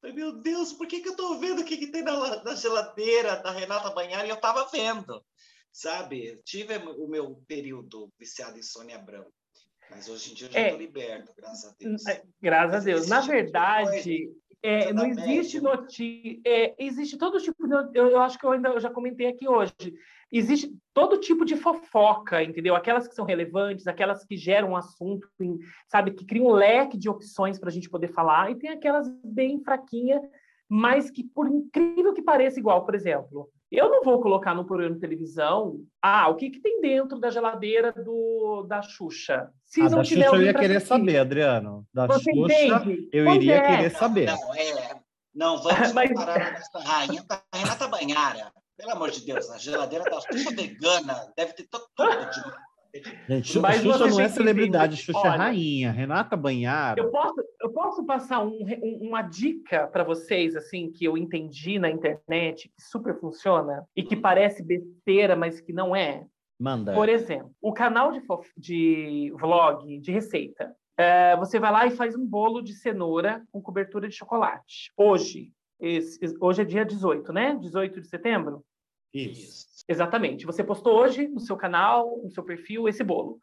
Speaker 1: Falei, meu Deus, por que, que eu estou vendo o que, que tem na, na, geladeira da Renata Banhara? E eu estava vendo, sabe? Tive o meu período viciado em Sônia Abrão. Mas hoje em dia eu já estou é, liberto, graças a Deus.
Speaker 3: É, graças a Deus. Na verdade, é, não existe notícia. É, existe todo tipo de. Eu, eu acho que eu ainda eu já comentei aqui hoje. Existe todo tipo de fofoca, entendeu? Aquelas que são relevantes, aquelas que geram um assunto, sabe, que criam um leque de opções para a gente poder falar, e tem aquelas bem fraquinhas, mas que, por incrível que pareça, igual, por exemplo, eu não vou colocar no programa de televisão, ah, o que, que tem dentro da geladeira do, da Xuxa?
Speaker 2: Se ah, não da Xuxa eu ia querer saber, Adriano. Da Você Xuxa entende? eu pois iria é. querer saber.
Speaker 1: Não, é, não vamos Mas... comparar com essa rainha com a Renata Banhara. Pelo amor de Deus, a geladeira da Xuxa vegana deve ter todo tipo
Speaker 2: Gente, Xuxa, Xuxa não é celebridade, Xuxa é é rainha. Renata Banhara.
Speaker 3: Eu posso, eu posso passar um, um, uma dica para vocês, assim, que eu entendi na internet, que super funciona e que parece besteira, mas que não é?
Speaker 2: Manda.
Speaker 3: Por exemplo, o canal de, de vlog de receita. É, você vai lá e faz um bolo de cenoura com cobertura de chocolate. Hoje, esse, hoje é dia 18, né? 18 de setembro?
Speaker 2: Isso.
Speaker 3: Exatamente. Você postou hoje no seu canal, no seu perfil, esse bolo.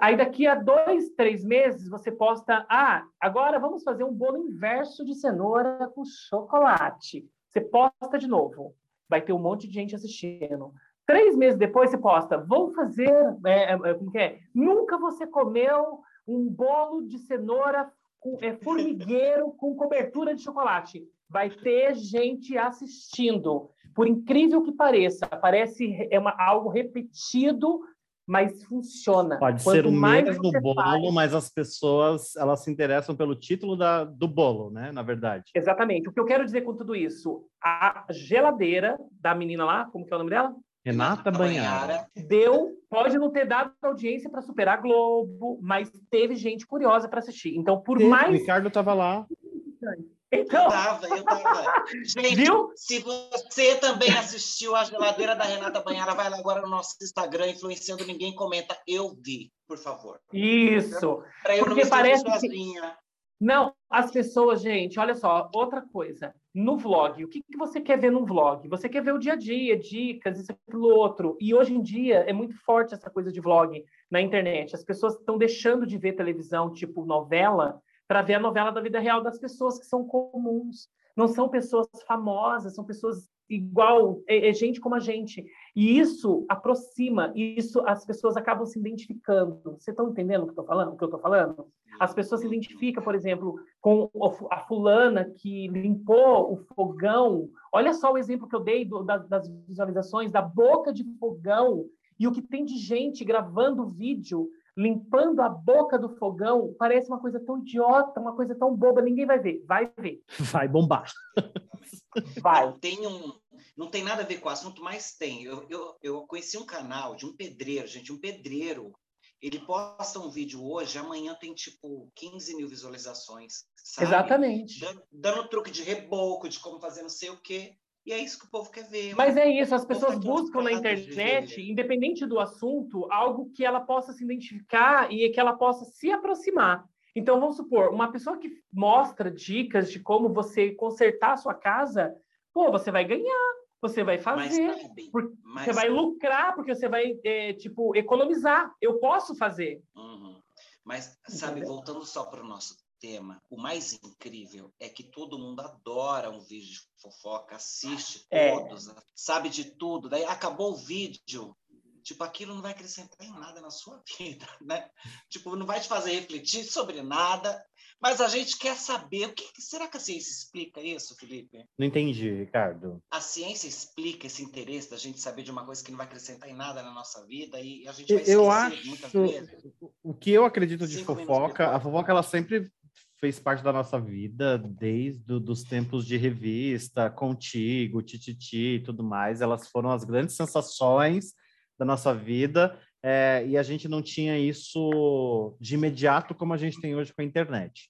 Speaker 3: Aí daqui a dois, três meses você posta, ah, agora vamos fazer um bolo inverso de cenoura com chocolate. Você posta de novo. Vai ter um monte de gente assistindo. Três meses depois você posta, vou fazer, é, é, é como que é? Nunca você comeu um bolo de cenoura com é, formigueiro com cobertura de chocolate. Vai ter gente assistindo por incrível que pareça, parece é uma, algo repetido, mas funciona.
Speaker 2: Pode Quanto ser o mesmo bolo, faz... mas as pessoas elas se interessam pelo título da, do bolo, né? Na verdade.
Speaker 3: Exatamente. O que eu quero dizer com tudo isso, a geladeira da menina lá, como que é o nome dela?
Speaker 2: Renata Banhara.
Speaker 3: Deu, pode não ter dado audiência para superar a Globo, mas teve gente curiosa para assistir. Então, por teve, mais.
Speaker 2: O Ricardo estava lá.
Speaker 1: Então... Eu tava, eu tava. Gente, Viu? se você também assistiu a geladeira da Renata Banhara, vai lá agora no nosso Instagram, influenciando ninguém, comenta, eu vi, por favor.
Speaker 3: Isso. Para eu Porque não parece sozinha. Que... Não, as pessoas, gente, olha só, outra coisa. No vlog, o que, que você quer ver no vlog? Você quer ver o dia a dia, dicas, isso, aquilo, outro. E hoje em dia é muito forte essa coisa de vlog na internet. As pessoas estão deixando de ver televisão, tipo novela, para ver a novela da vida real das pessoas que são comuns. Não são pessoas famosas, são pessoas igual, é, é gente como a gente. E isso aproxima, isso as pessoas acabam se identificando. Vocês estão entendendo o que, eu tô falando, o que eu estou falando? As pessoas se identificam, por exemplo, com a fulana que limpou o fogão. Olha só o exemplo que eu dei do, das visualizações da boca de fogão e o que tem de gente gravando vídeo limpando a boca do fogão, parece uma coisa tão idiota, uma coisa tão boba, ninguém vai ver. Vai ver.
Speaker 2: Vai bombar.
Speaker 1: Vai. Tem um, Não tem nada a ver com o assunto, mas tem. Eu, eu, eu conheci um canal de um pedreiro, gente, um pedreiro. Ele posta um vídeo hoje, amanhã tem tipo 15 mil visualizações. Sabe?
Speaker 3: Exatamente.
Speaker 1: Dando, dando truque de reboco, de como fazer não sei o quê. E é isso que o povo quer ver.
Speaker 3: Mas é isso, as pessoas buscam na internet, independente do assunto, algo que ela possa se identificar e que ela possa se aproximar. Então, vamos supor, uma pessoa que mostra dicas de como você consertar a sua casa, pô, você vai ganhar, você vai fazer, mas, mas... você vai lucrar, porque você vai, é, tipo, economizar. Eu posso fazer.
Speaker 1: Uhum. Mas, sabe, Entendeu? voltando só para o nosso tema, o mais incrível é que todo mundo adora um vídeo de fofoca, assiste é. todos, sabe de tudo. Daí acabou o vídeo, tipo, aquilo não vai acrescentar em nada na sua vida, né? Tipo, não vai te fazer refletir sobre nada, mas a gente quer saber o que será que a ciência explica isso, Felipe?
Speaker 2: Não entendi, Ricardo.
Speaker 1: A ciência explica esse interesse da gente saber de uma coisa que não vai acrescentar em nada na nossa vida e a gente vai
Speaker 2: eu acho, muitas vezes. O que eu acredito de fofoca, a fofoca ela sempre fez parte da nossa vida desde os tempos de revista, Contigo, Tititi e tudo mais. Elas foram as grandes sensações da nossa vida é, e a gente não tinha isso de imediato como a gente tem hoje com a internet.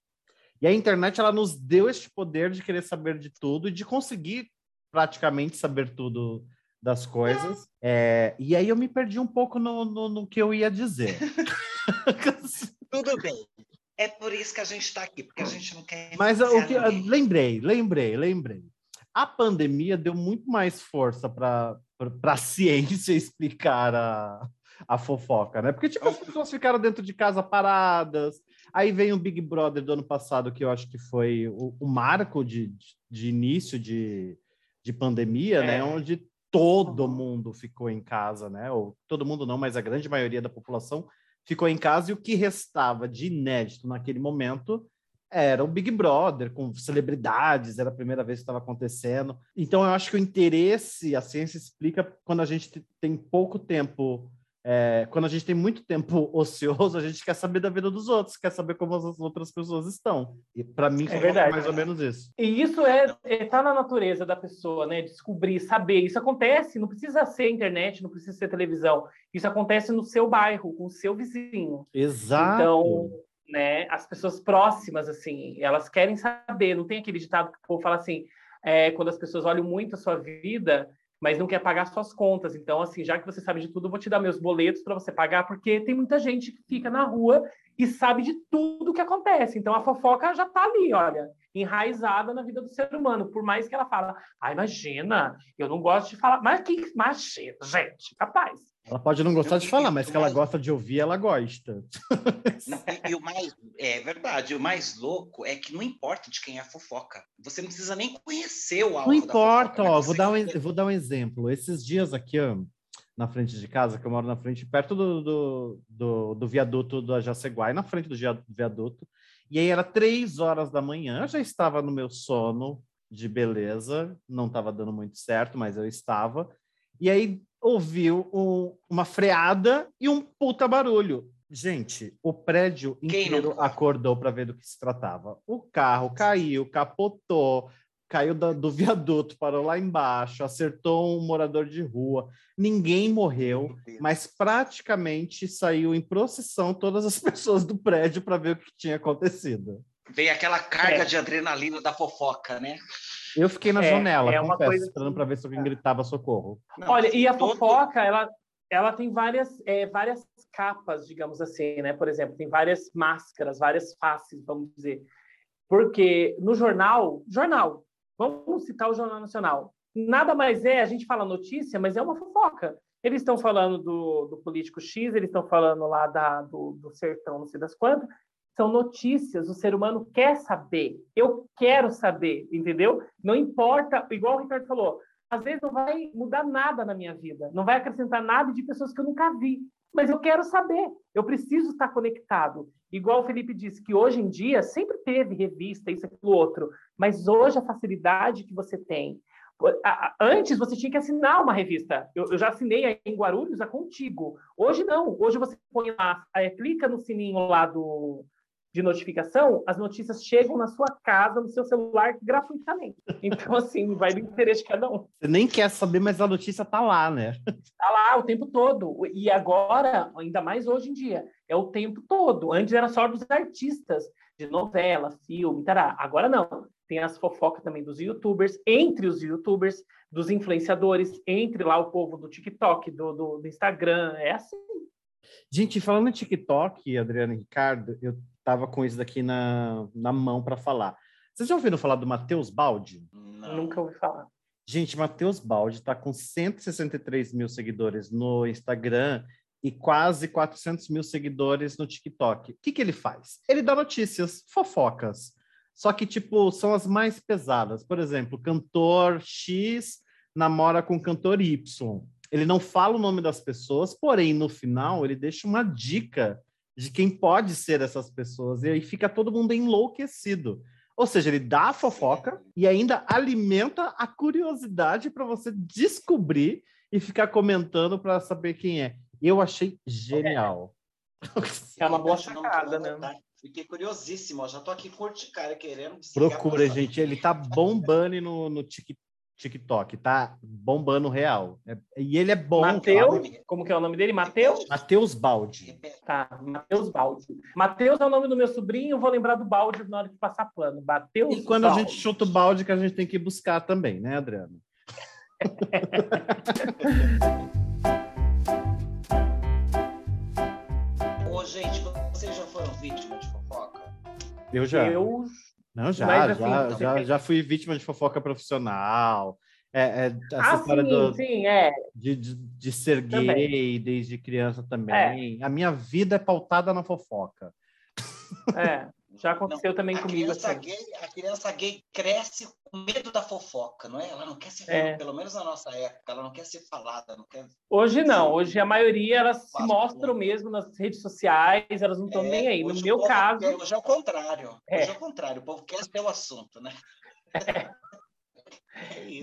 Speaker 2: E a internet ela nos deu este poder de querer saber de tudo e de conseguir praticamente saber tudo das coisas. É, e aí eu me perdi um pouco no, no, no que eu ia dizer.
Speaker 1: tudo bem. É por isso que a gente está aqui, porque a gente não quer.
Speaker 2: Mas o que, lembrei, lembrei, lembrei. A pandemia deu muito mais força para a ciência explicar a, a fofoca, né? Porque, tipo, as pessoas ficaram dentro de casa paradas. Aí vem o Big Brother do ano passado, que eu acho que foi o, o marco de, de, de, início de, de pandemia, né? é. né? Onde todo mundo ficou em casa, né? Ou todo mundo não, mas a grande maioria da população ficou em casa e o que restava de inédito naquele momento era o Big Brother, com celebridades, era a primeira vez que estava acontecendo. Então, eu acho que o interesse, a ciência explica quando a gente tem pouco tempo é, quando a gente tem muito tempo ocioso, a gente quer saber da vida dos outros, quer saber como as outras pessoas estão. E para mim é verdade, mais ou menos isso.
Speaker 3: E isso é, é tá na natureza da pessoa, né? Descobrir, saber. Isso acontece, não precisa ser internet, não precisa ser televisão. Isso acontece no seu bairro, com o seu vizinho.
Speaker 2: Exato.
Speaker 3: Então, né? As pessoas próximas, assim, elas querem saber. Não tem aquele ditado que o povo fala assim, é, quando as pessoas olham muito a sua vida, mas não quer pagar suas contas. Então, assim, já que você sabe de tudo, eu vou te dar meus boletos para você pagar, porque tem muita gente que fica na rua e sabe de tudo que acontece. Então, a fofoca já está ali, olha, enraizada na vida do ser humano. Por mais que ela fala, ah, imagina, eu não gosto de falar. Mas que imagina, gente, capaz.
Speaker 2: Ela pode não gostar de falar, mas que ela gosta de ouvir, ela gosta.
Speaker 1: Não, e, e, o mais é verdade, o mais louco é que não importa de quem é a fofoca. Você não precisa nem conhecer o alvo
Speaker 2: Não importa, fofoca, ó, vou dar, um, vou dar um exemplo. Esses dias aqui, ó, na frente de casa, que eu moro na frente, perto do, do, do, do viaduto do Jaceguai, na frente do viaduto. E aí era três horas da manhã, eu já estava no meu sono de beleza, não estava dando muito certo, mas eu estava. E aí ouviu um, uma freada e um puta barulho. Gente, o prédio inteiro acordou para ver do que se tratava. O carro caiu, capotou, caiu do, do viaduto, parou lá embaixo, acertou um morador de rua. Ninguém morreu, mas praticamente saiu em procissão todas as pessoas do prédio para ver o que tinha acontecido.
Speaker 1: Veio aquela carga é. de adrenalina da fofoca, né?
Speaker 2: Eu fiquei na é, janela, é uma confesso, coisa esperando para ver se alguém gritava socorro.
Speaker 3: Não, Olha, e a todo... fofoca, ela, ela tem várias, é, várias capas, digamos assim, né? Por exemplo, tem várias máscaras, várias faces, vamos dizer. Porque no jornal, jornal, vamos citar o Jornal Nacional, nada mais é, a gente fala notícia, mas é uma fofoca. Eles estão falando do, do político X, eles estão falando lá da, do, do sertão, não sei das quantas, são notícias, o ser humano quer saber, eu quero saber, entendeu? Não importa, igual o Ricardo falou, às vezes não vai mudar nada na minha vida, não vai acrescentar nada de pessoas que eu nunca vi, mas eu quero saber, eu preciso estar conectado. Igual o Felipe disse, que hoje em dia sempre teve revista, isso, aquilo, outro, mas hoje a facilidade que você tem. Antes você tinha que assinar uma revista. Eu, já assinei em Guarulhos a Contigo. Hoje não. Hoje você põe lá, clica no sininho lá do, de notificação, as notícias chegam na sua casa, no seu celular, gratuitamente. Então, assim, vai do interesse de cada um.
Speaker 2: Você nem quer saber, mas a notícia tá lá, né?
Speaker 3: Tá lá o tempo todo. E agora, ainda mais hoje em dia, é o tempo todo. Antes era só dos artistas, de novela, filme, tará. Agora não. Tem as fofocas também dos youtubers, entre os youtubers, dos influenciadores, entre lá o povo do TikTok, do, do, do Instagram. É assim.
Speaker 2: Gente, falando em TikTok, Adriana e Ricardo, eu tava com isso daqui na, na mão para falar. Vocês já ouviram falar do Matheus Baldi?
Speaker 3: Não. Nunca ouvi falar.
Speaker 2: Gente, Matheus Baldi está com 163 mil seguidores no Instagram e quase 400 mil seguidores no TikTok. O que, que ele faz? Ele dá notícias, fofocas. Só que, tipo, são as mais pesadas. Por exemplo, cantor X namora com cantor Y. Ele não fala o nome das pessoas, porém, no final, ele deixa uma dica de quem pode ser essas pessoas. E aí fica todo mundo enlouquecido. Ou seja, ele dá a fofoca e ainda alimenta a curiosidade para você descobrir e ficar comentando para saber quem é. Eu achei genial.
Speaker 3: É, uma boa sacada, né?
Speaker 1: Fiquei curiosíssimo, já tô aqui curte cara querendo.
Speaker 2: Procura, gente, ele tá bombando no, no TikTok, tá bombando real. É, e ele é bom.
Speaker 3: Mateus, como que é o nome dele? Mateus?
Speaker 2: Mateus Baldi.
Speaker 3: Tá, Mateus Baldi. Mateus é o nome do meu sobrinho, vou lembrar do balde na hora de passar plano. Mateus
Speaker 2: E quando Baldi. a gente chuta o balde, que a gente tem que buscar também, né, Adriano?
Speaker 1: gente, vocês já foram vítimas de fofoca?
Speaker 2: Eu já.
Speaker 3: Eu...
Speaker 2: Não, já, Mas, assim, já, já, já fui vítima de fofoca profissional. É, é essa
Speaker 3: ah, história sim, do, sim, é.
Speaker 2: de, de, de ser gay também. desde criança também. É. A minha vida é pautada na fofoca.
Speaker 3: É. Já aconteceu não, também
Speaker 1: a
Speaker 3: comigo.
Speaker 1: Criança assim. gay, a criança gay cresce com medo da fofoca, não é? Ela não quer ser é. pelo menos na nossa época, ela não quer ser falada, não quer.
Speaker 3: Hoje não, hoje a maioria elas se mostram mesmo nas redes sociais, elas não estão é, nem aí. No meu caso.
Speaker 1: Quer, hoje é o contrário. É. Hoje é o contrário, o povo quer ser o assunto, né?
Speaker 3: É.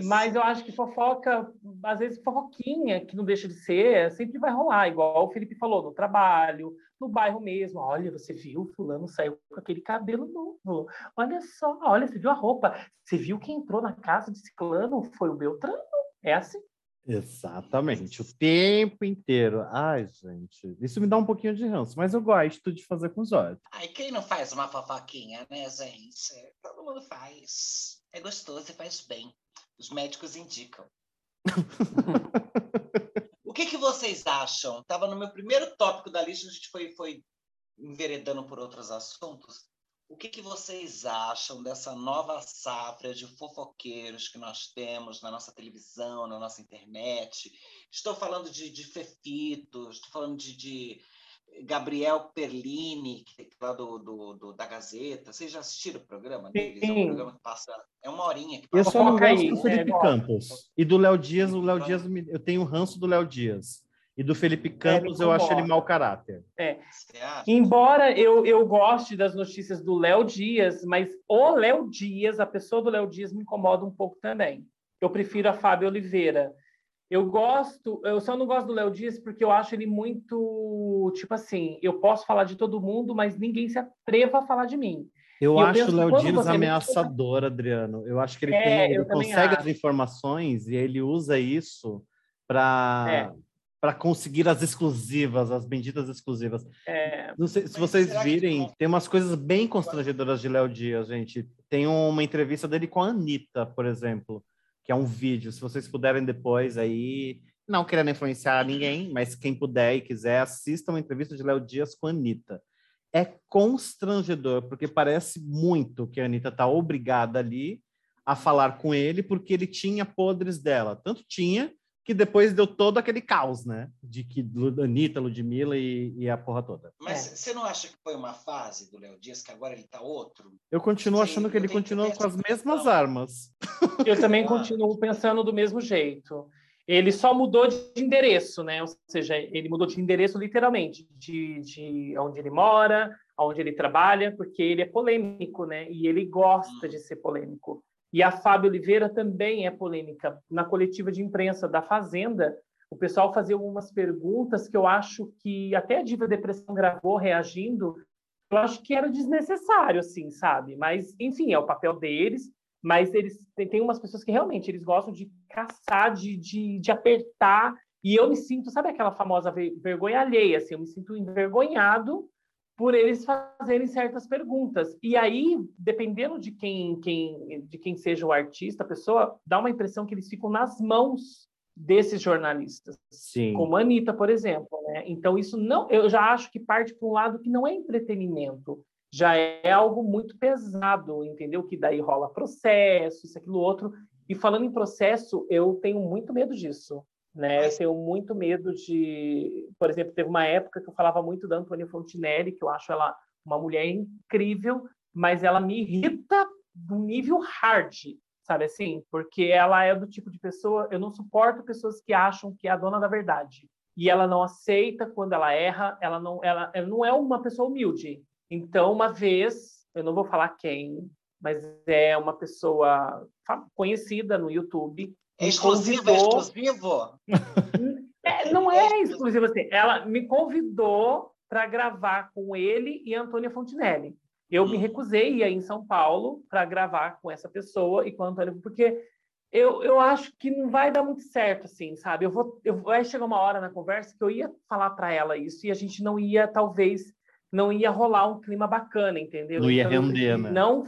Speaker 3: Mas eu acho que fofoca, às vezes fofoquinha, que não deixa de ser, sempre vai rolar, igual o Felipe falou, no trabalho, no bairro mesmo. Olha, você viu, fulano saiu com aquele cabelo novo. Olha só, olha, você viu a roupa. Você viu quem entrou na casa de ciclano? Foi o Beltrano. É assim.
Speaker 2: Exatamente, o tempo inteiro. Ai, gente, isso me dá um pouquinho de ranço, mas eu gosto de fazer com os olhos.
Speaker 1: Ai, quem não faz uma fofoquinha, né, gente? Todo mundo faz. É gostoso e faz bem. Os médicos indicam. o que, que vocês acham? Estava no meu primeiro tópico da lista, a gente foi, foi enveredando por outros assuntos. O que, que vocês acham dessa nova safra de fofoqueiros que nós temos na nossa televisão, na nossa internet? Estou falando de, de Fefito, estou falando de, de Gabriel Perlini, que é lá do, do, do, da Gazeta. Vocês já assistiram o programa deles? É um programa que passa. É uma horinha que passa.
Speaker 2: Eu só não gosto do Felipe é, Campos. E do Léo Dias, o Léo Dias, eu tenho ranço do Léo Dias. E do Felipe Campos, é, eu acho ele mau caráter.
Speaker 3: É. Embora eu, eu goste das notícias do Léo Dias, mas o Léo Dias, a pessoa do Léo Dias, me incomoda um pouco também. Eu prefiro a Fábio Oliveira. Eu gosto, eu só não gosto do Léo Dias porque eu acho ele muito, tipo assim, eu posso falar de todo mundo, mas ninguém se atreva a falar de mim.
Speaker 2: Eu e acho o Léo Dias ameaçador, me... Adriano. Eu acho que ele, é, tem, ele consegue acho. as informações e ele usa isso para é. para conseguir as exclusivas, as benditas exclusivas.
Speaker 3: É.
Speaker 2: Sei se vocês virem, que... tem umas coisas bem constrangedoras de Léo Dias, gente. Tem uma entrevista dele com a Anitta, por exemplo que é um vídeo. Se vocês puderem depois aí, não querendo influenciar ninguém, mas quem puder e quiser, assista uma entrevista de Léo Dias com a Anitta. É constrangedor, porque parece muito que a Anitta está obrigada ali a falar com ele, porque ele tinha podres dela. Tanto tinha que depois deu todo aquele caos, né? De que Anitta, Ludmilla e, e a porra toda.
Speaker 1: Mas é. você não acha que foi uma fase do Léo Dias que agora ele tá outro?
Speaker 2: Eu continuo Sim, achando que ele continua com as mesmas armas.
Speaker 3: Eu também continuo pensando do mesmo jeito. Ele só mudou de endereço, né? Ou seja, ele mudou de endereço literalmente, de, de onde ele mora, onde ele trabalha, porque ele é polêmico, né? E ele gosta hum. de ser polêmico. E a Fábio Oliveira também é polêmica. Na coletiva de imprensa da Fazenda, o pessoal fazia algumas perguntas que eu acho que até a Diva Depressão gravou reagindo, eu acho que era desnecessário, assim, sabe? Mas, enfim, é o papel deles. Mas eles tem, umas pessoas que realmente eles gostam de caçar, de, de, de apertar. E eu me sinto, sabe aquela famosa vergonha alheia, assim, eu me sinto envergonhado por eles fazerem certas perguntas. E aí, dependendo de quem, quem, de quem seja o artista, a pessoa dá uma impressão que eles ficam nas mãos desses jornalistas,
Speaker 2: Sim.
Speaker 3: como a Anitta, por exemplo. Né? Então, isso não, eu já acho que parte para um lado que não é entretenimento, já é algo muito pesado, entendeu? Que daí rola processo, isso, aquilo, outro. E falando em processo, eu tenho muito medo disso né? Eu tenho muito medo de, por exemplo, teve uma época que eu falava muito da Antônia Fontinelli, que eu acho ela uma mulher incrível, mas ela me irrita do nível hard, sabe assim? Porque ela é do tipo de pessoa, eu não suporto pessoas que acham que é a dona da verdade. E ela não aceita quando ela erra, ela não, ela, ela não é uma pessoa humilde. Então, uma vez, eu não vou falar quem, mas é uma pessoa conhecida no YouTube,
Speaker 1: é exclusivo, é exclusivo?
Speaker 3: É, não é exclusivo assim. Ela me convidou para gravar com ele e Antônia Fontinelli. Eu hum. me recusei a ir em São Paulo para gravar com essa pessoa e com a Antônia, porque eu, eu acho que não vai dar muito certo, assim, sabe? Eu vou, eu, vai chegar uma hora na conversa que eu ia falar para ela isso e a gente não ia, talvez, não ia rolar um clima bacana, entendeu?
Speaker 2: Não ia então, render, né?
Speaker 3: Não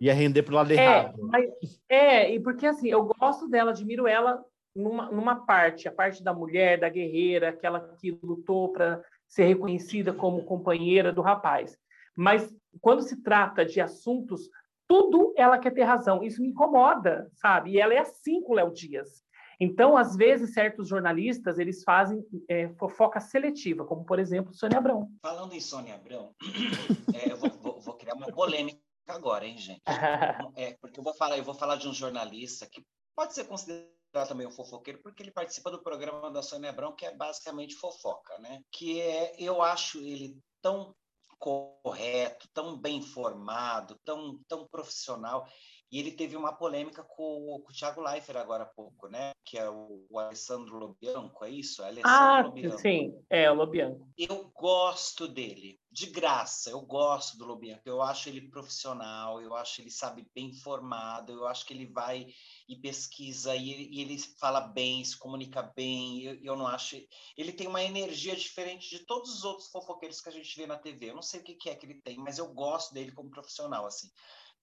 Speaker 2: Ia render pro lado
Speaker 3: é,
Speaker 2: errado.
Speaker 3: Mas, é, e porque assim, eu gosto dela, admiro ela numa, numa parte, a parte da mulher, da guerreira, aquela que lutou para ser reconhecida como companheira do rapaz. Mas quando se trata de assuntos, tudo ela quer ter razão. Isso me incomoda, sabe? E ela é assim com o Léo Dias. Então, às vezes, certos jornalistas eles fazem é, fofoca seletiva, como por exemplo Sônia Abrão.
Speaker 1: Falando em Sônia Abrão, é, eu vou, vou, vou, criar uma polêmica agora, hein, gente? É, porque eu vou falar, eu vou falar de um jornalista que pode ser considerado também um fofoqueiro, porque ele participa do programa da Sônia Abrão, que é basicamente fofoca, né? Que é, eu acho ele tão correto, tão bem informado, tão, tão profissional. E ele teve uma polêmica com, com o Thiago Leifert agora há pouco, né? Que é o, o Alessandro Lobianco, é isso? É Alessandro
Speaker 3: ah, Lobianco. sim, é o Lobianco.
Speaker 1: Eu gosto dele, de graça, eu gosto do Lobianco. Eu acho ele profissional, eu acho ele sabe bem formado, eu acho que ele vai e pesquisa e ele, e ele fala bem, se comunica bem. Eu, eu não acho. Ele tem uma energia diferente de todos os outros fofoqueiros que a gente vê na TV. Eu não sei o que, que é que ele tem, mas eu gosto dele como profissional, assim.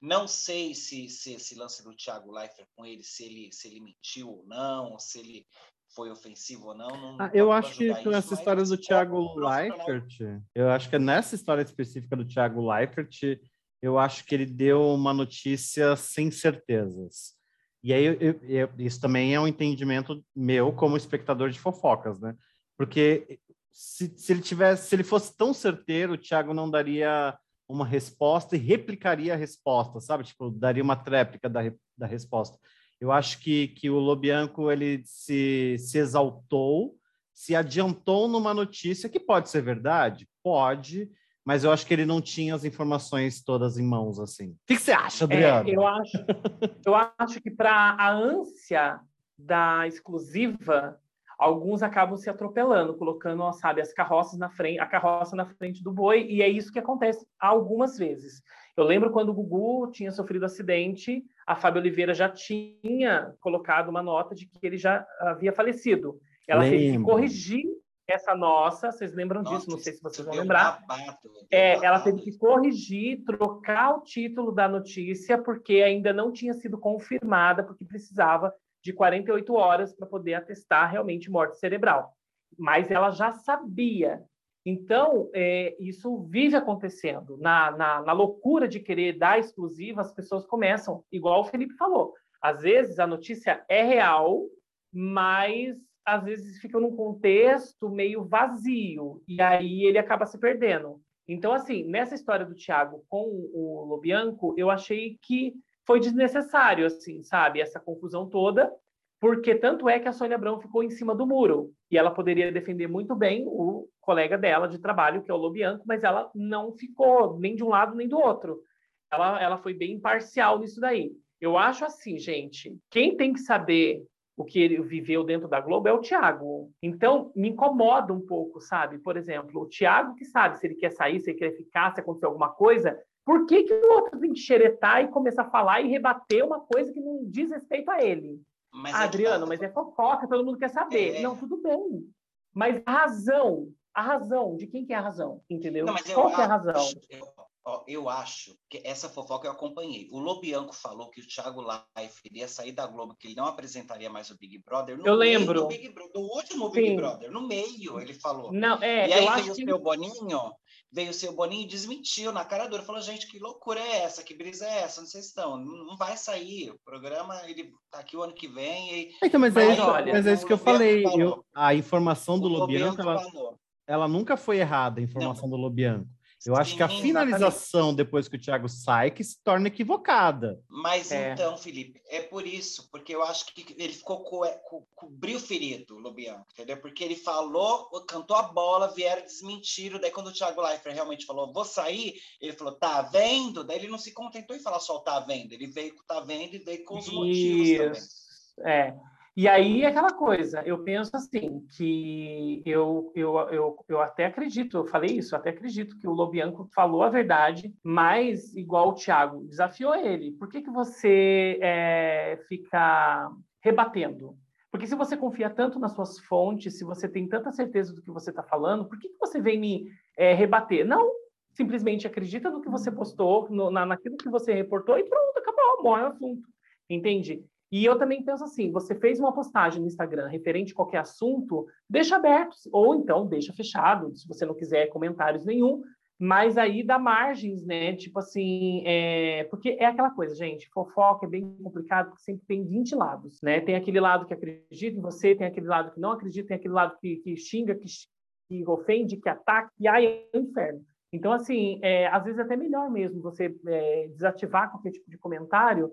Speaker 1: Não sei se, se esse lance do Thiago Leifert com ele, se ele, se ele mentiu ou não, se ele foi ofensivo ou não. não
Speaker 2: ah, eu acho que isso, nessa história do Thiago Leifert, eu acho que nessa história específica do Thiago Leifert, eu acho que ele deu uma notícia sem certezas. E aí, eu, eu, isso também é um entendimento meu como espectador de fofocas, né? Porque se, se ele tivesse, se ele fosse tão certeiro, o Thiago não daria uma resposta e replicaria a resposta, sabe? Tipo, daria uma tréplica da, da resposta. Eu acho que, que o Lobianco ele se, se exaltou, se adiantou numa notícia que pode ser verdade, pode, mas eu acho que ele não tinha as informações todas em mãos assim. O que, que você acha, Adriano?
Speaker 3: É, eu acho, eu acho que para a ânsia da exclusiva alguns acabam se atropelando, colocando, sabe, as carroças na frente, a carroça na frente do boi, e é isso que acontece algumas vezes. Eu lembro quando o Gugu tinha sofrido acidente, a Fábio Oliveira já tinha colocado uma nota de que ele já havia falecido. Ela Lembro. teve que corrigir essa nossa, vocês lembram nossa, disso? Não sei se vocês vão lembrar. é, ela teve que corrigir, trocar o título da notícia, porque ainda não tinha sido confirmada, porque precisava de 48 horas para poder atestar realmente morte cerebral. Mas ela já sabia. Então, é, isso vive acontecendo. Na, na, na loucura de querer dar exclusiva, as pessoas começam, igual o Felipe falou. Às vezes a notícia é real, mas às vezes fica num contexto meio vazio, e aí ele acaba se perdendo. Então, assim, nessa história do Tiago com o Lobianco, eu achei que foi desnecessário, assim, sabe? Essa confusão toda, porque tanto é que a Sônia Abrão ficou em cima do muro e ela poderia defender muito bem o colega dela de trabalho, que é o Lobianco, mas ela não ficou nem de um lado nem do outro. Ela, ela foi bem imparcial nisso daí. Eu acho assim, gente, quem tem que saber o que ele viveu dentro da Globo é o Thiago. Então, me incomoda um pouco, sabe? Por exemplo, o Thiago que sabe se ele quer sair, se ele quer ficar, se acontecer alguma coisa, por que, que o outro tem que xeretar e começar a falar e rebater uma coisa que não diz respeito a ele? Mas ah, é Adriano, tá... mas é fofoca, todo mundo quer saber. É... Não, tudo bem. Mas a razão, a razão, de quem que é a razão, entendeu? Não, Qual eu, é a razão?
Speaker 1: Eu, Ó, eu acho que essa fofoca eu acompanhei. O Lobianco falou que o Thiago Life iria sair da Globo, que ele não apresentaria mais o Big Brother.
Speaker 3: eu lembro.
Speaker 1: Big, do último Big Sim. Brother, no meio, ele falou.
Speaker 3: Não, é,
Speaker 1: e aí
Speaker 3: eu acho
Speaker 1: o seu Boninho, veio o seu Boninho e desmentiu na cara dura. Falou, gente, que loucura é essa? Que brisa é essa? Não sei se estão. Não, vai sair. O programa, ele tá aqui o ano que vem. E...
Speaker 2: Então, mas, é, isso, olha, mas é isso que eu falei. Eu, a informação do Lobianco, ela, ela, nunca foi errada, a informação não. do Lobianco. Eu acho que a finalização depois que o Thiago sai que se torna equivocada.
Speaker 1: Mas é. então, Felipe, é por isso, porque eu acho que ele ficou co co cobriu ferido, o Lobianco, entendeu? Porque ele falou, cantou a bola, vieram desmentiram. Daí quando o Thiago Leifert realmente falou, vou sair, ele falou, tá vendo? Daí ele não se contentou em falar só tá vendo, ele veio com tá vendo e veio com os motivos também.
Speaker 3: É. E aí, aquela coisa, eu penso assim, que eu, eu, eu, eu até acredito, eu falei isso, eu até acredito que o Lobianco falou a verdade, mas, igual o Thiago, desafiou ele. Por que, que você é, fica rebatendo? Porque se você confia tanto nas suas fontes, se você tem tanta certeza do que você está falando, por que, que você vem me é, rebater? Não, simplesmente acredita no que você postou, no, na, naquilo que você reportou e pronto, acabou, morre o assunto. Entende? E eu também penso assim: você fez uma postagem no Instagram referente a qualquer assunto, deixa aberto, ou então deixa fechado, se você não quiser comentários nenhum, mas aí dá margens, né? Tipo assim, é... porque é aquela coisa, gente, fofoca é bem complicado, porque sempre tem 20 lados, né? Tem aquele lado que acredita em você, tem aquele lado que não acredita, tem aquele lado que, que xinga, que, que ofende, que ataca, e aí é um inferno. Então, assim, é, às vezes é até melhor mesmo você é, desativar qualquer tipo de comentário,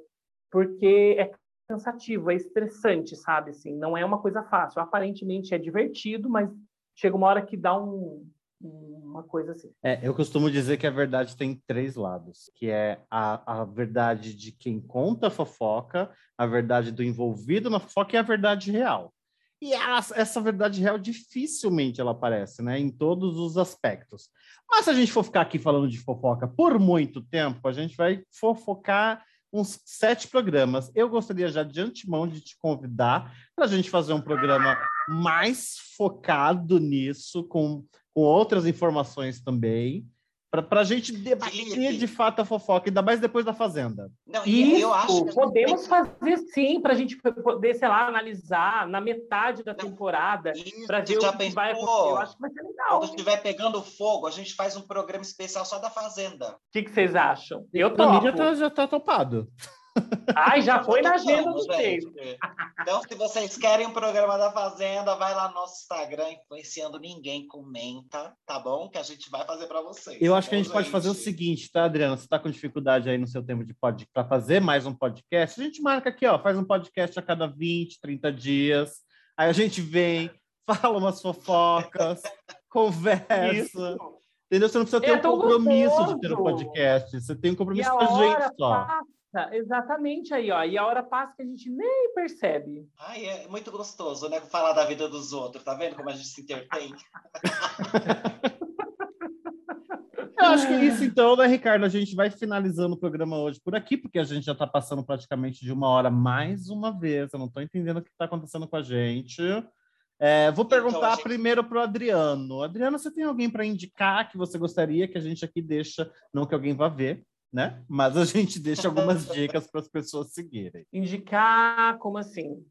Speaker 3: porque é cansativo, é estressante, sabe? Assim, não é uma coisa fácil. Aparentemente é divertido, mas chega uma hora que dá um, uma coisa assim.
Speaker 2: É, eu costumo dizer que a verdade tem três lados, que é a, a verdade de quem conta a fofoca, a verdade do envolvido na fofoca e a verdade real. E a, essa verdade real dificilmente ela aparece, né, em todos os aspectos. Mas se a gente for ficar aqui falando de fofoca por muito tempo, a gente vai fofocar uns sete programas. Eu gostaria já de antemão de te convidar para a gente fazer um programa mais focado nisso, com, com outras informações também, para a gente debater de fato a fofoca, ainda mais depois da Fazenda.
Speaker 3: Não, Isso, eu acho que podemos fazer sim, para a gente poder, sei lá, analisar na metade da temporada, para ver o que vai acontecer. Eu acho que vai ser legal.
Speaker 1: Quando estiver pegando fogo, a gente faz um programa especial só da Fazenda. O
Speaker 3: que, que vocês acham?
Speaker 2: Eu tô. já tá, já tá topado.
Speaker 3: Ai, já foi na agenda do texto.
Speaker 1: Então, se vocês querem um programa da Fazenda, vai lá no nosso Instagram, influenciando ninguém, comenta, tá bom? Que a gente vai fazer para vocês.
Speaker 2: Eu acho que a gente, pode fazer o seguinte, tá, Adriana? Você está com dificuldade aí no seu tempo de podcast para fazer mais um podcast? A gente marca aqui, ó, faz um podcast a cada 20, 30 dias. Aí a gente vem, fala umas fofocas, conversa. Isso. Entendeu? Você não precisa ter é um compromisso gostoso. de ter um podcast. Você tem um compromisso com a gente só. Passa
Speaker 3: exatamente aí, ó. E a hora passa que a gente nem percebe.
Speaker 1: Ai, é muito gostoso, né? Falar da vida dos outros, tá vendo como a gente se entretém?
Speaker 2: Eu acho que é isso, então, né, Ricardo? A gente vai finalizando o programa hoje por aqui, porque a gente já está passando praticamente de uma hora mais uma vez. Eu não estou entendendo o que está acontecendo com a gente. É, vou então, perguntar então, gente... primeiro para o Adriano. Adriano, você tem alguém para indicar que você gostaria que a gente aqui deixa, não que alguém vá ver, né? Mas a gente deixa algumas dicas para as pessoas seguirem.
Speaker 3: Indicar, como assim?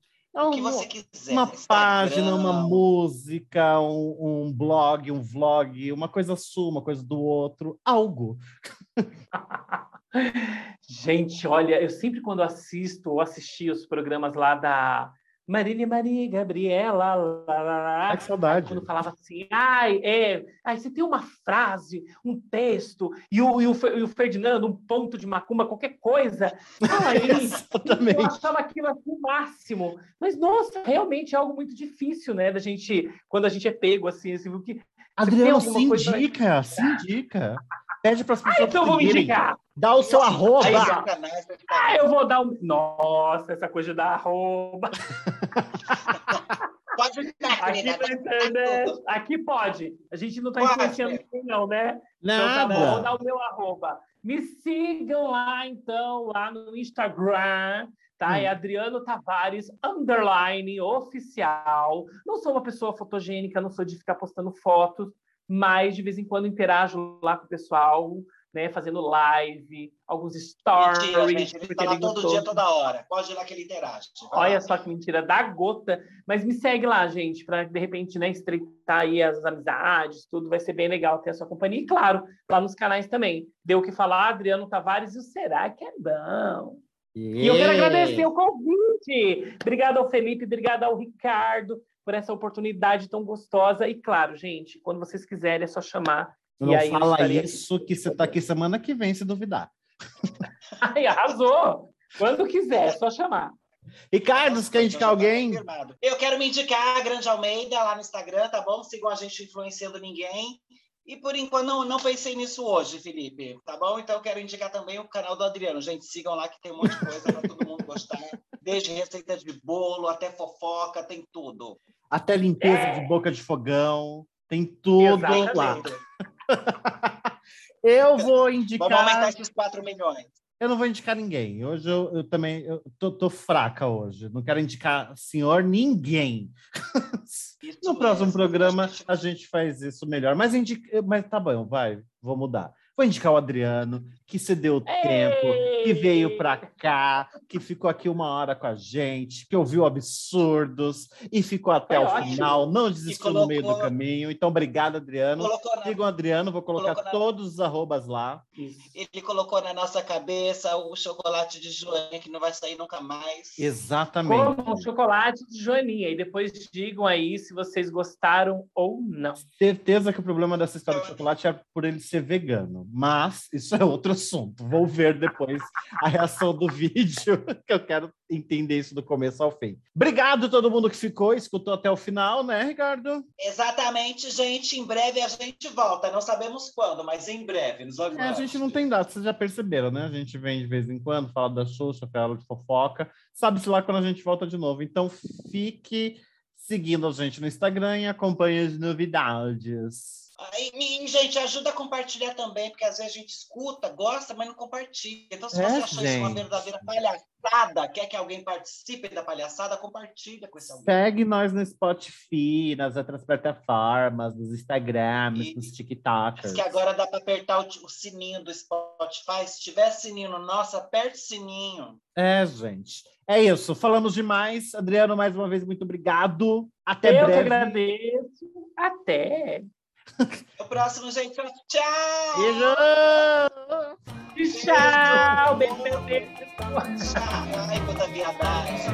Speaker 1: o que você quiser.
Speaker 2: Uma página, uma música, um, um, blog, um vlog, uma coisa sua, uma coisa do outro, algo.
Speaker 3: Gente, olha, eu sempre quando assisto ou assisti os programas lá da Marília Maria, Gabriela, lá, lá, lá.
Speaker 2: Ai, que saudade.
Speaker 3: Quando falava assim, ai, é, ai, você tem uma frase, um texto, e o, e o, e o Ferdinando, um ponto de macumba, qualquer coisa. Aí, Exatamente. Eu achava aquilo assim o máximo. Mas, nossa, realmente é algo muito difícil, né, da gente, quando a gente é pego, assim, assim, que
Speaker 2: Adriano, se indica, se indica. Pede para as pessoas.
Speaker 3: Ah, então eu vou indicar.
Speaker 2: Dá o seu arroba.
Speaker 3: Aí, Ah, eu vou dar um. Nossa, essa coisa da arroba.
Speaker 1: Pode dar,
Speaker 3: Aqui
Speaker 1: querida.
Speaker 3: na internet. Aqui pode. A gente não está influenciando ninguém, não, né? Então, tá bom, vou dar o meu arroba. Me sigam lá, então, lá no Instagram, tá?
Speaker 2: Hum.
Speaker 3: É Adriano Tavares, underline, oficial. Não sou uma pessoa fotogênica, não sou de ficar postando fotos, mas de vez em quando interajo lá com o pessoal, né? Fazendo live, alguns stories.
Speaker 1: Mentira, gente. Ele tá lá todo
Speaker 3: gostou.
Speaker 1: dia, toda hora. Pode ir lá que ele interage. Vai
Speaker 3: Olha
Speaker 1: lá.
Speaker 3: só que mentira, da gota. Mas me segue lá, gente, para de repente né, estreitar aí as amizades, tudo vai ser bem legal ter a sua companhia. E claro, lá nos canais também. Deu o que falar, Adriano Tavares e o Será que é bom? E eu quero agradecer o convite. Obrigado ao Felipe, obrigado ao Ricardo por essa oportunidade tão gostosa. E claro, gente, quando vocês quiserem é só chamar.
Speaker 2: Não
Speaker 3: E
Speaker 2: fala isso que você tá aqui semana que vem, se duvidar.
Speaker 3: Ai, arrasou! Quando quiser, é só chamar.
Speaker 2: Ricardo, você quer indicar alguém?
Speaker 1: Eu quero me indicar a Grande Almeida lá no Instagram, tá bom? Sigam a gente influenciando ninguém. E por enquanto não, não pensei nisso hoje, Felipe, tá bom? Então eu quero indicar também o canal do Adriano. Gente, sigam lá que tem um monte de coisa para todo mundo gostar. Desde receita de bolo até fofoca, tem tudo.
Speaker 2: Até limpeza de boca de fogão. Tem tudo lá.
Speaker 3: Exatamente.
Speaker 2: Eu vou
Speaker 1: Vamos aumentar
Speaker 2: indicar.
Speaker 1: esses 4 milhões.
Speaker 2: Eu não vou indicar ninguém. Hoje eu, eu também eu tô, tô fraca hoje. Não quero indicar senhor ninguém.
Speaker 1: Isso
Speaker 2: No próximo
Speaker 1: mesmo.
Speaker 2: programa a gente faz isso melhor. Mas, indica... Mas tá bom, vai, vou mudar. Vou indicar o Adriano, que cedeu tempo, que veio para cá, que ficou aqui uma hora com a gente, que ouviu absurdos e ficou até
Speaker 3: Foi
Speaker 2: o
Speaker 3: ótimo.
Speaker 2: final, não desistiu no meio do
Speaker 1: colocou-
Speaker 2: caminho. Então, obrigado, Adriano.
Speaker 1: Colocou na-
Speaker 2: Sigam o Adriano, vou colocar
Speaker 1: colocou na-
Speaker 2: todos os arrobas lá.
Speaker 3: Isso.
Speaker 1: Ele colocou na nossa cabeça o chocolate de Joaninha, que não vai sair nunca mais.
Speaker 2: Exatamente.
Speaker 3: Como um chocolate de Joaninha. E depois digam aí se vocês gostaram ou não.
Speaker 2: Certeza que o problema dessa história de chocolate é por ele ser vegano, mas isso é outro assunto. Vou ver depois a reação do vídeo, que eu quero entender isso do começo ao fim. Obrigado a todo mundo que ficou, escutou até o final, né, Ricardo?
Speaker 1: Exatamente, gente. Em breve a gente volta. Não sabemos quando, mas em breve. Nos
Speaker 2: É, a gente não tem data, vocês já perceberam, né? A gente vem de vez em quando, fala da Xuxa, fala de fofoca, sabe-se lá quando a gente volta de novo. Então fique seguindo a gente no Instagram e acompanhe as novidades.
Speaker 1: Aí, e, gente, ajuda a compartilhar também, porque às vezes a gente escuta, gosta, mas não compartilha. Então, se
Speaker 2: É,
Speaker 1: você achou isso uma
Speaker 2: gente.
Speaker 1: verdadeira palhaçada, quer que alguém participe da palhaçada, compartilha com esse alguém.
Speaker 2: Segue nós no Spotify, nas outras plataformas, nos Instagrams,
Speaker 1: E-
Speaker 2: nos
Speaker 1: Diz
Speaker 2: TikTokers.
Speaker 1: que agora dá para apertar o, o sininho do Spotify. Se tiver sininho no nosso, aperte o sininho.
Speaker 2: É, gente. É isso. Falamos demais. Adriano, mais uma vez, muito obrigado. Até
Speaker 3: Eu que
Speaker 2: breve.
Speaker 3: agradeço. Até.
Speaker 1: O próximo, gente. Tchau!
Speaker 2: Beijo!
Speaker 3: Tchau. Beijo, beijo, beijo.
Speaker 1: Tchau! Ai, quanta viadagem.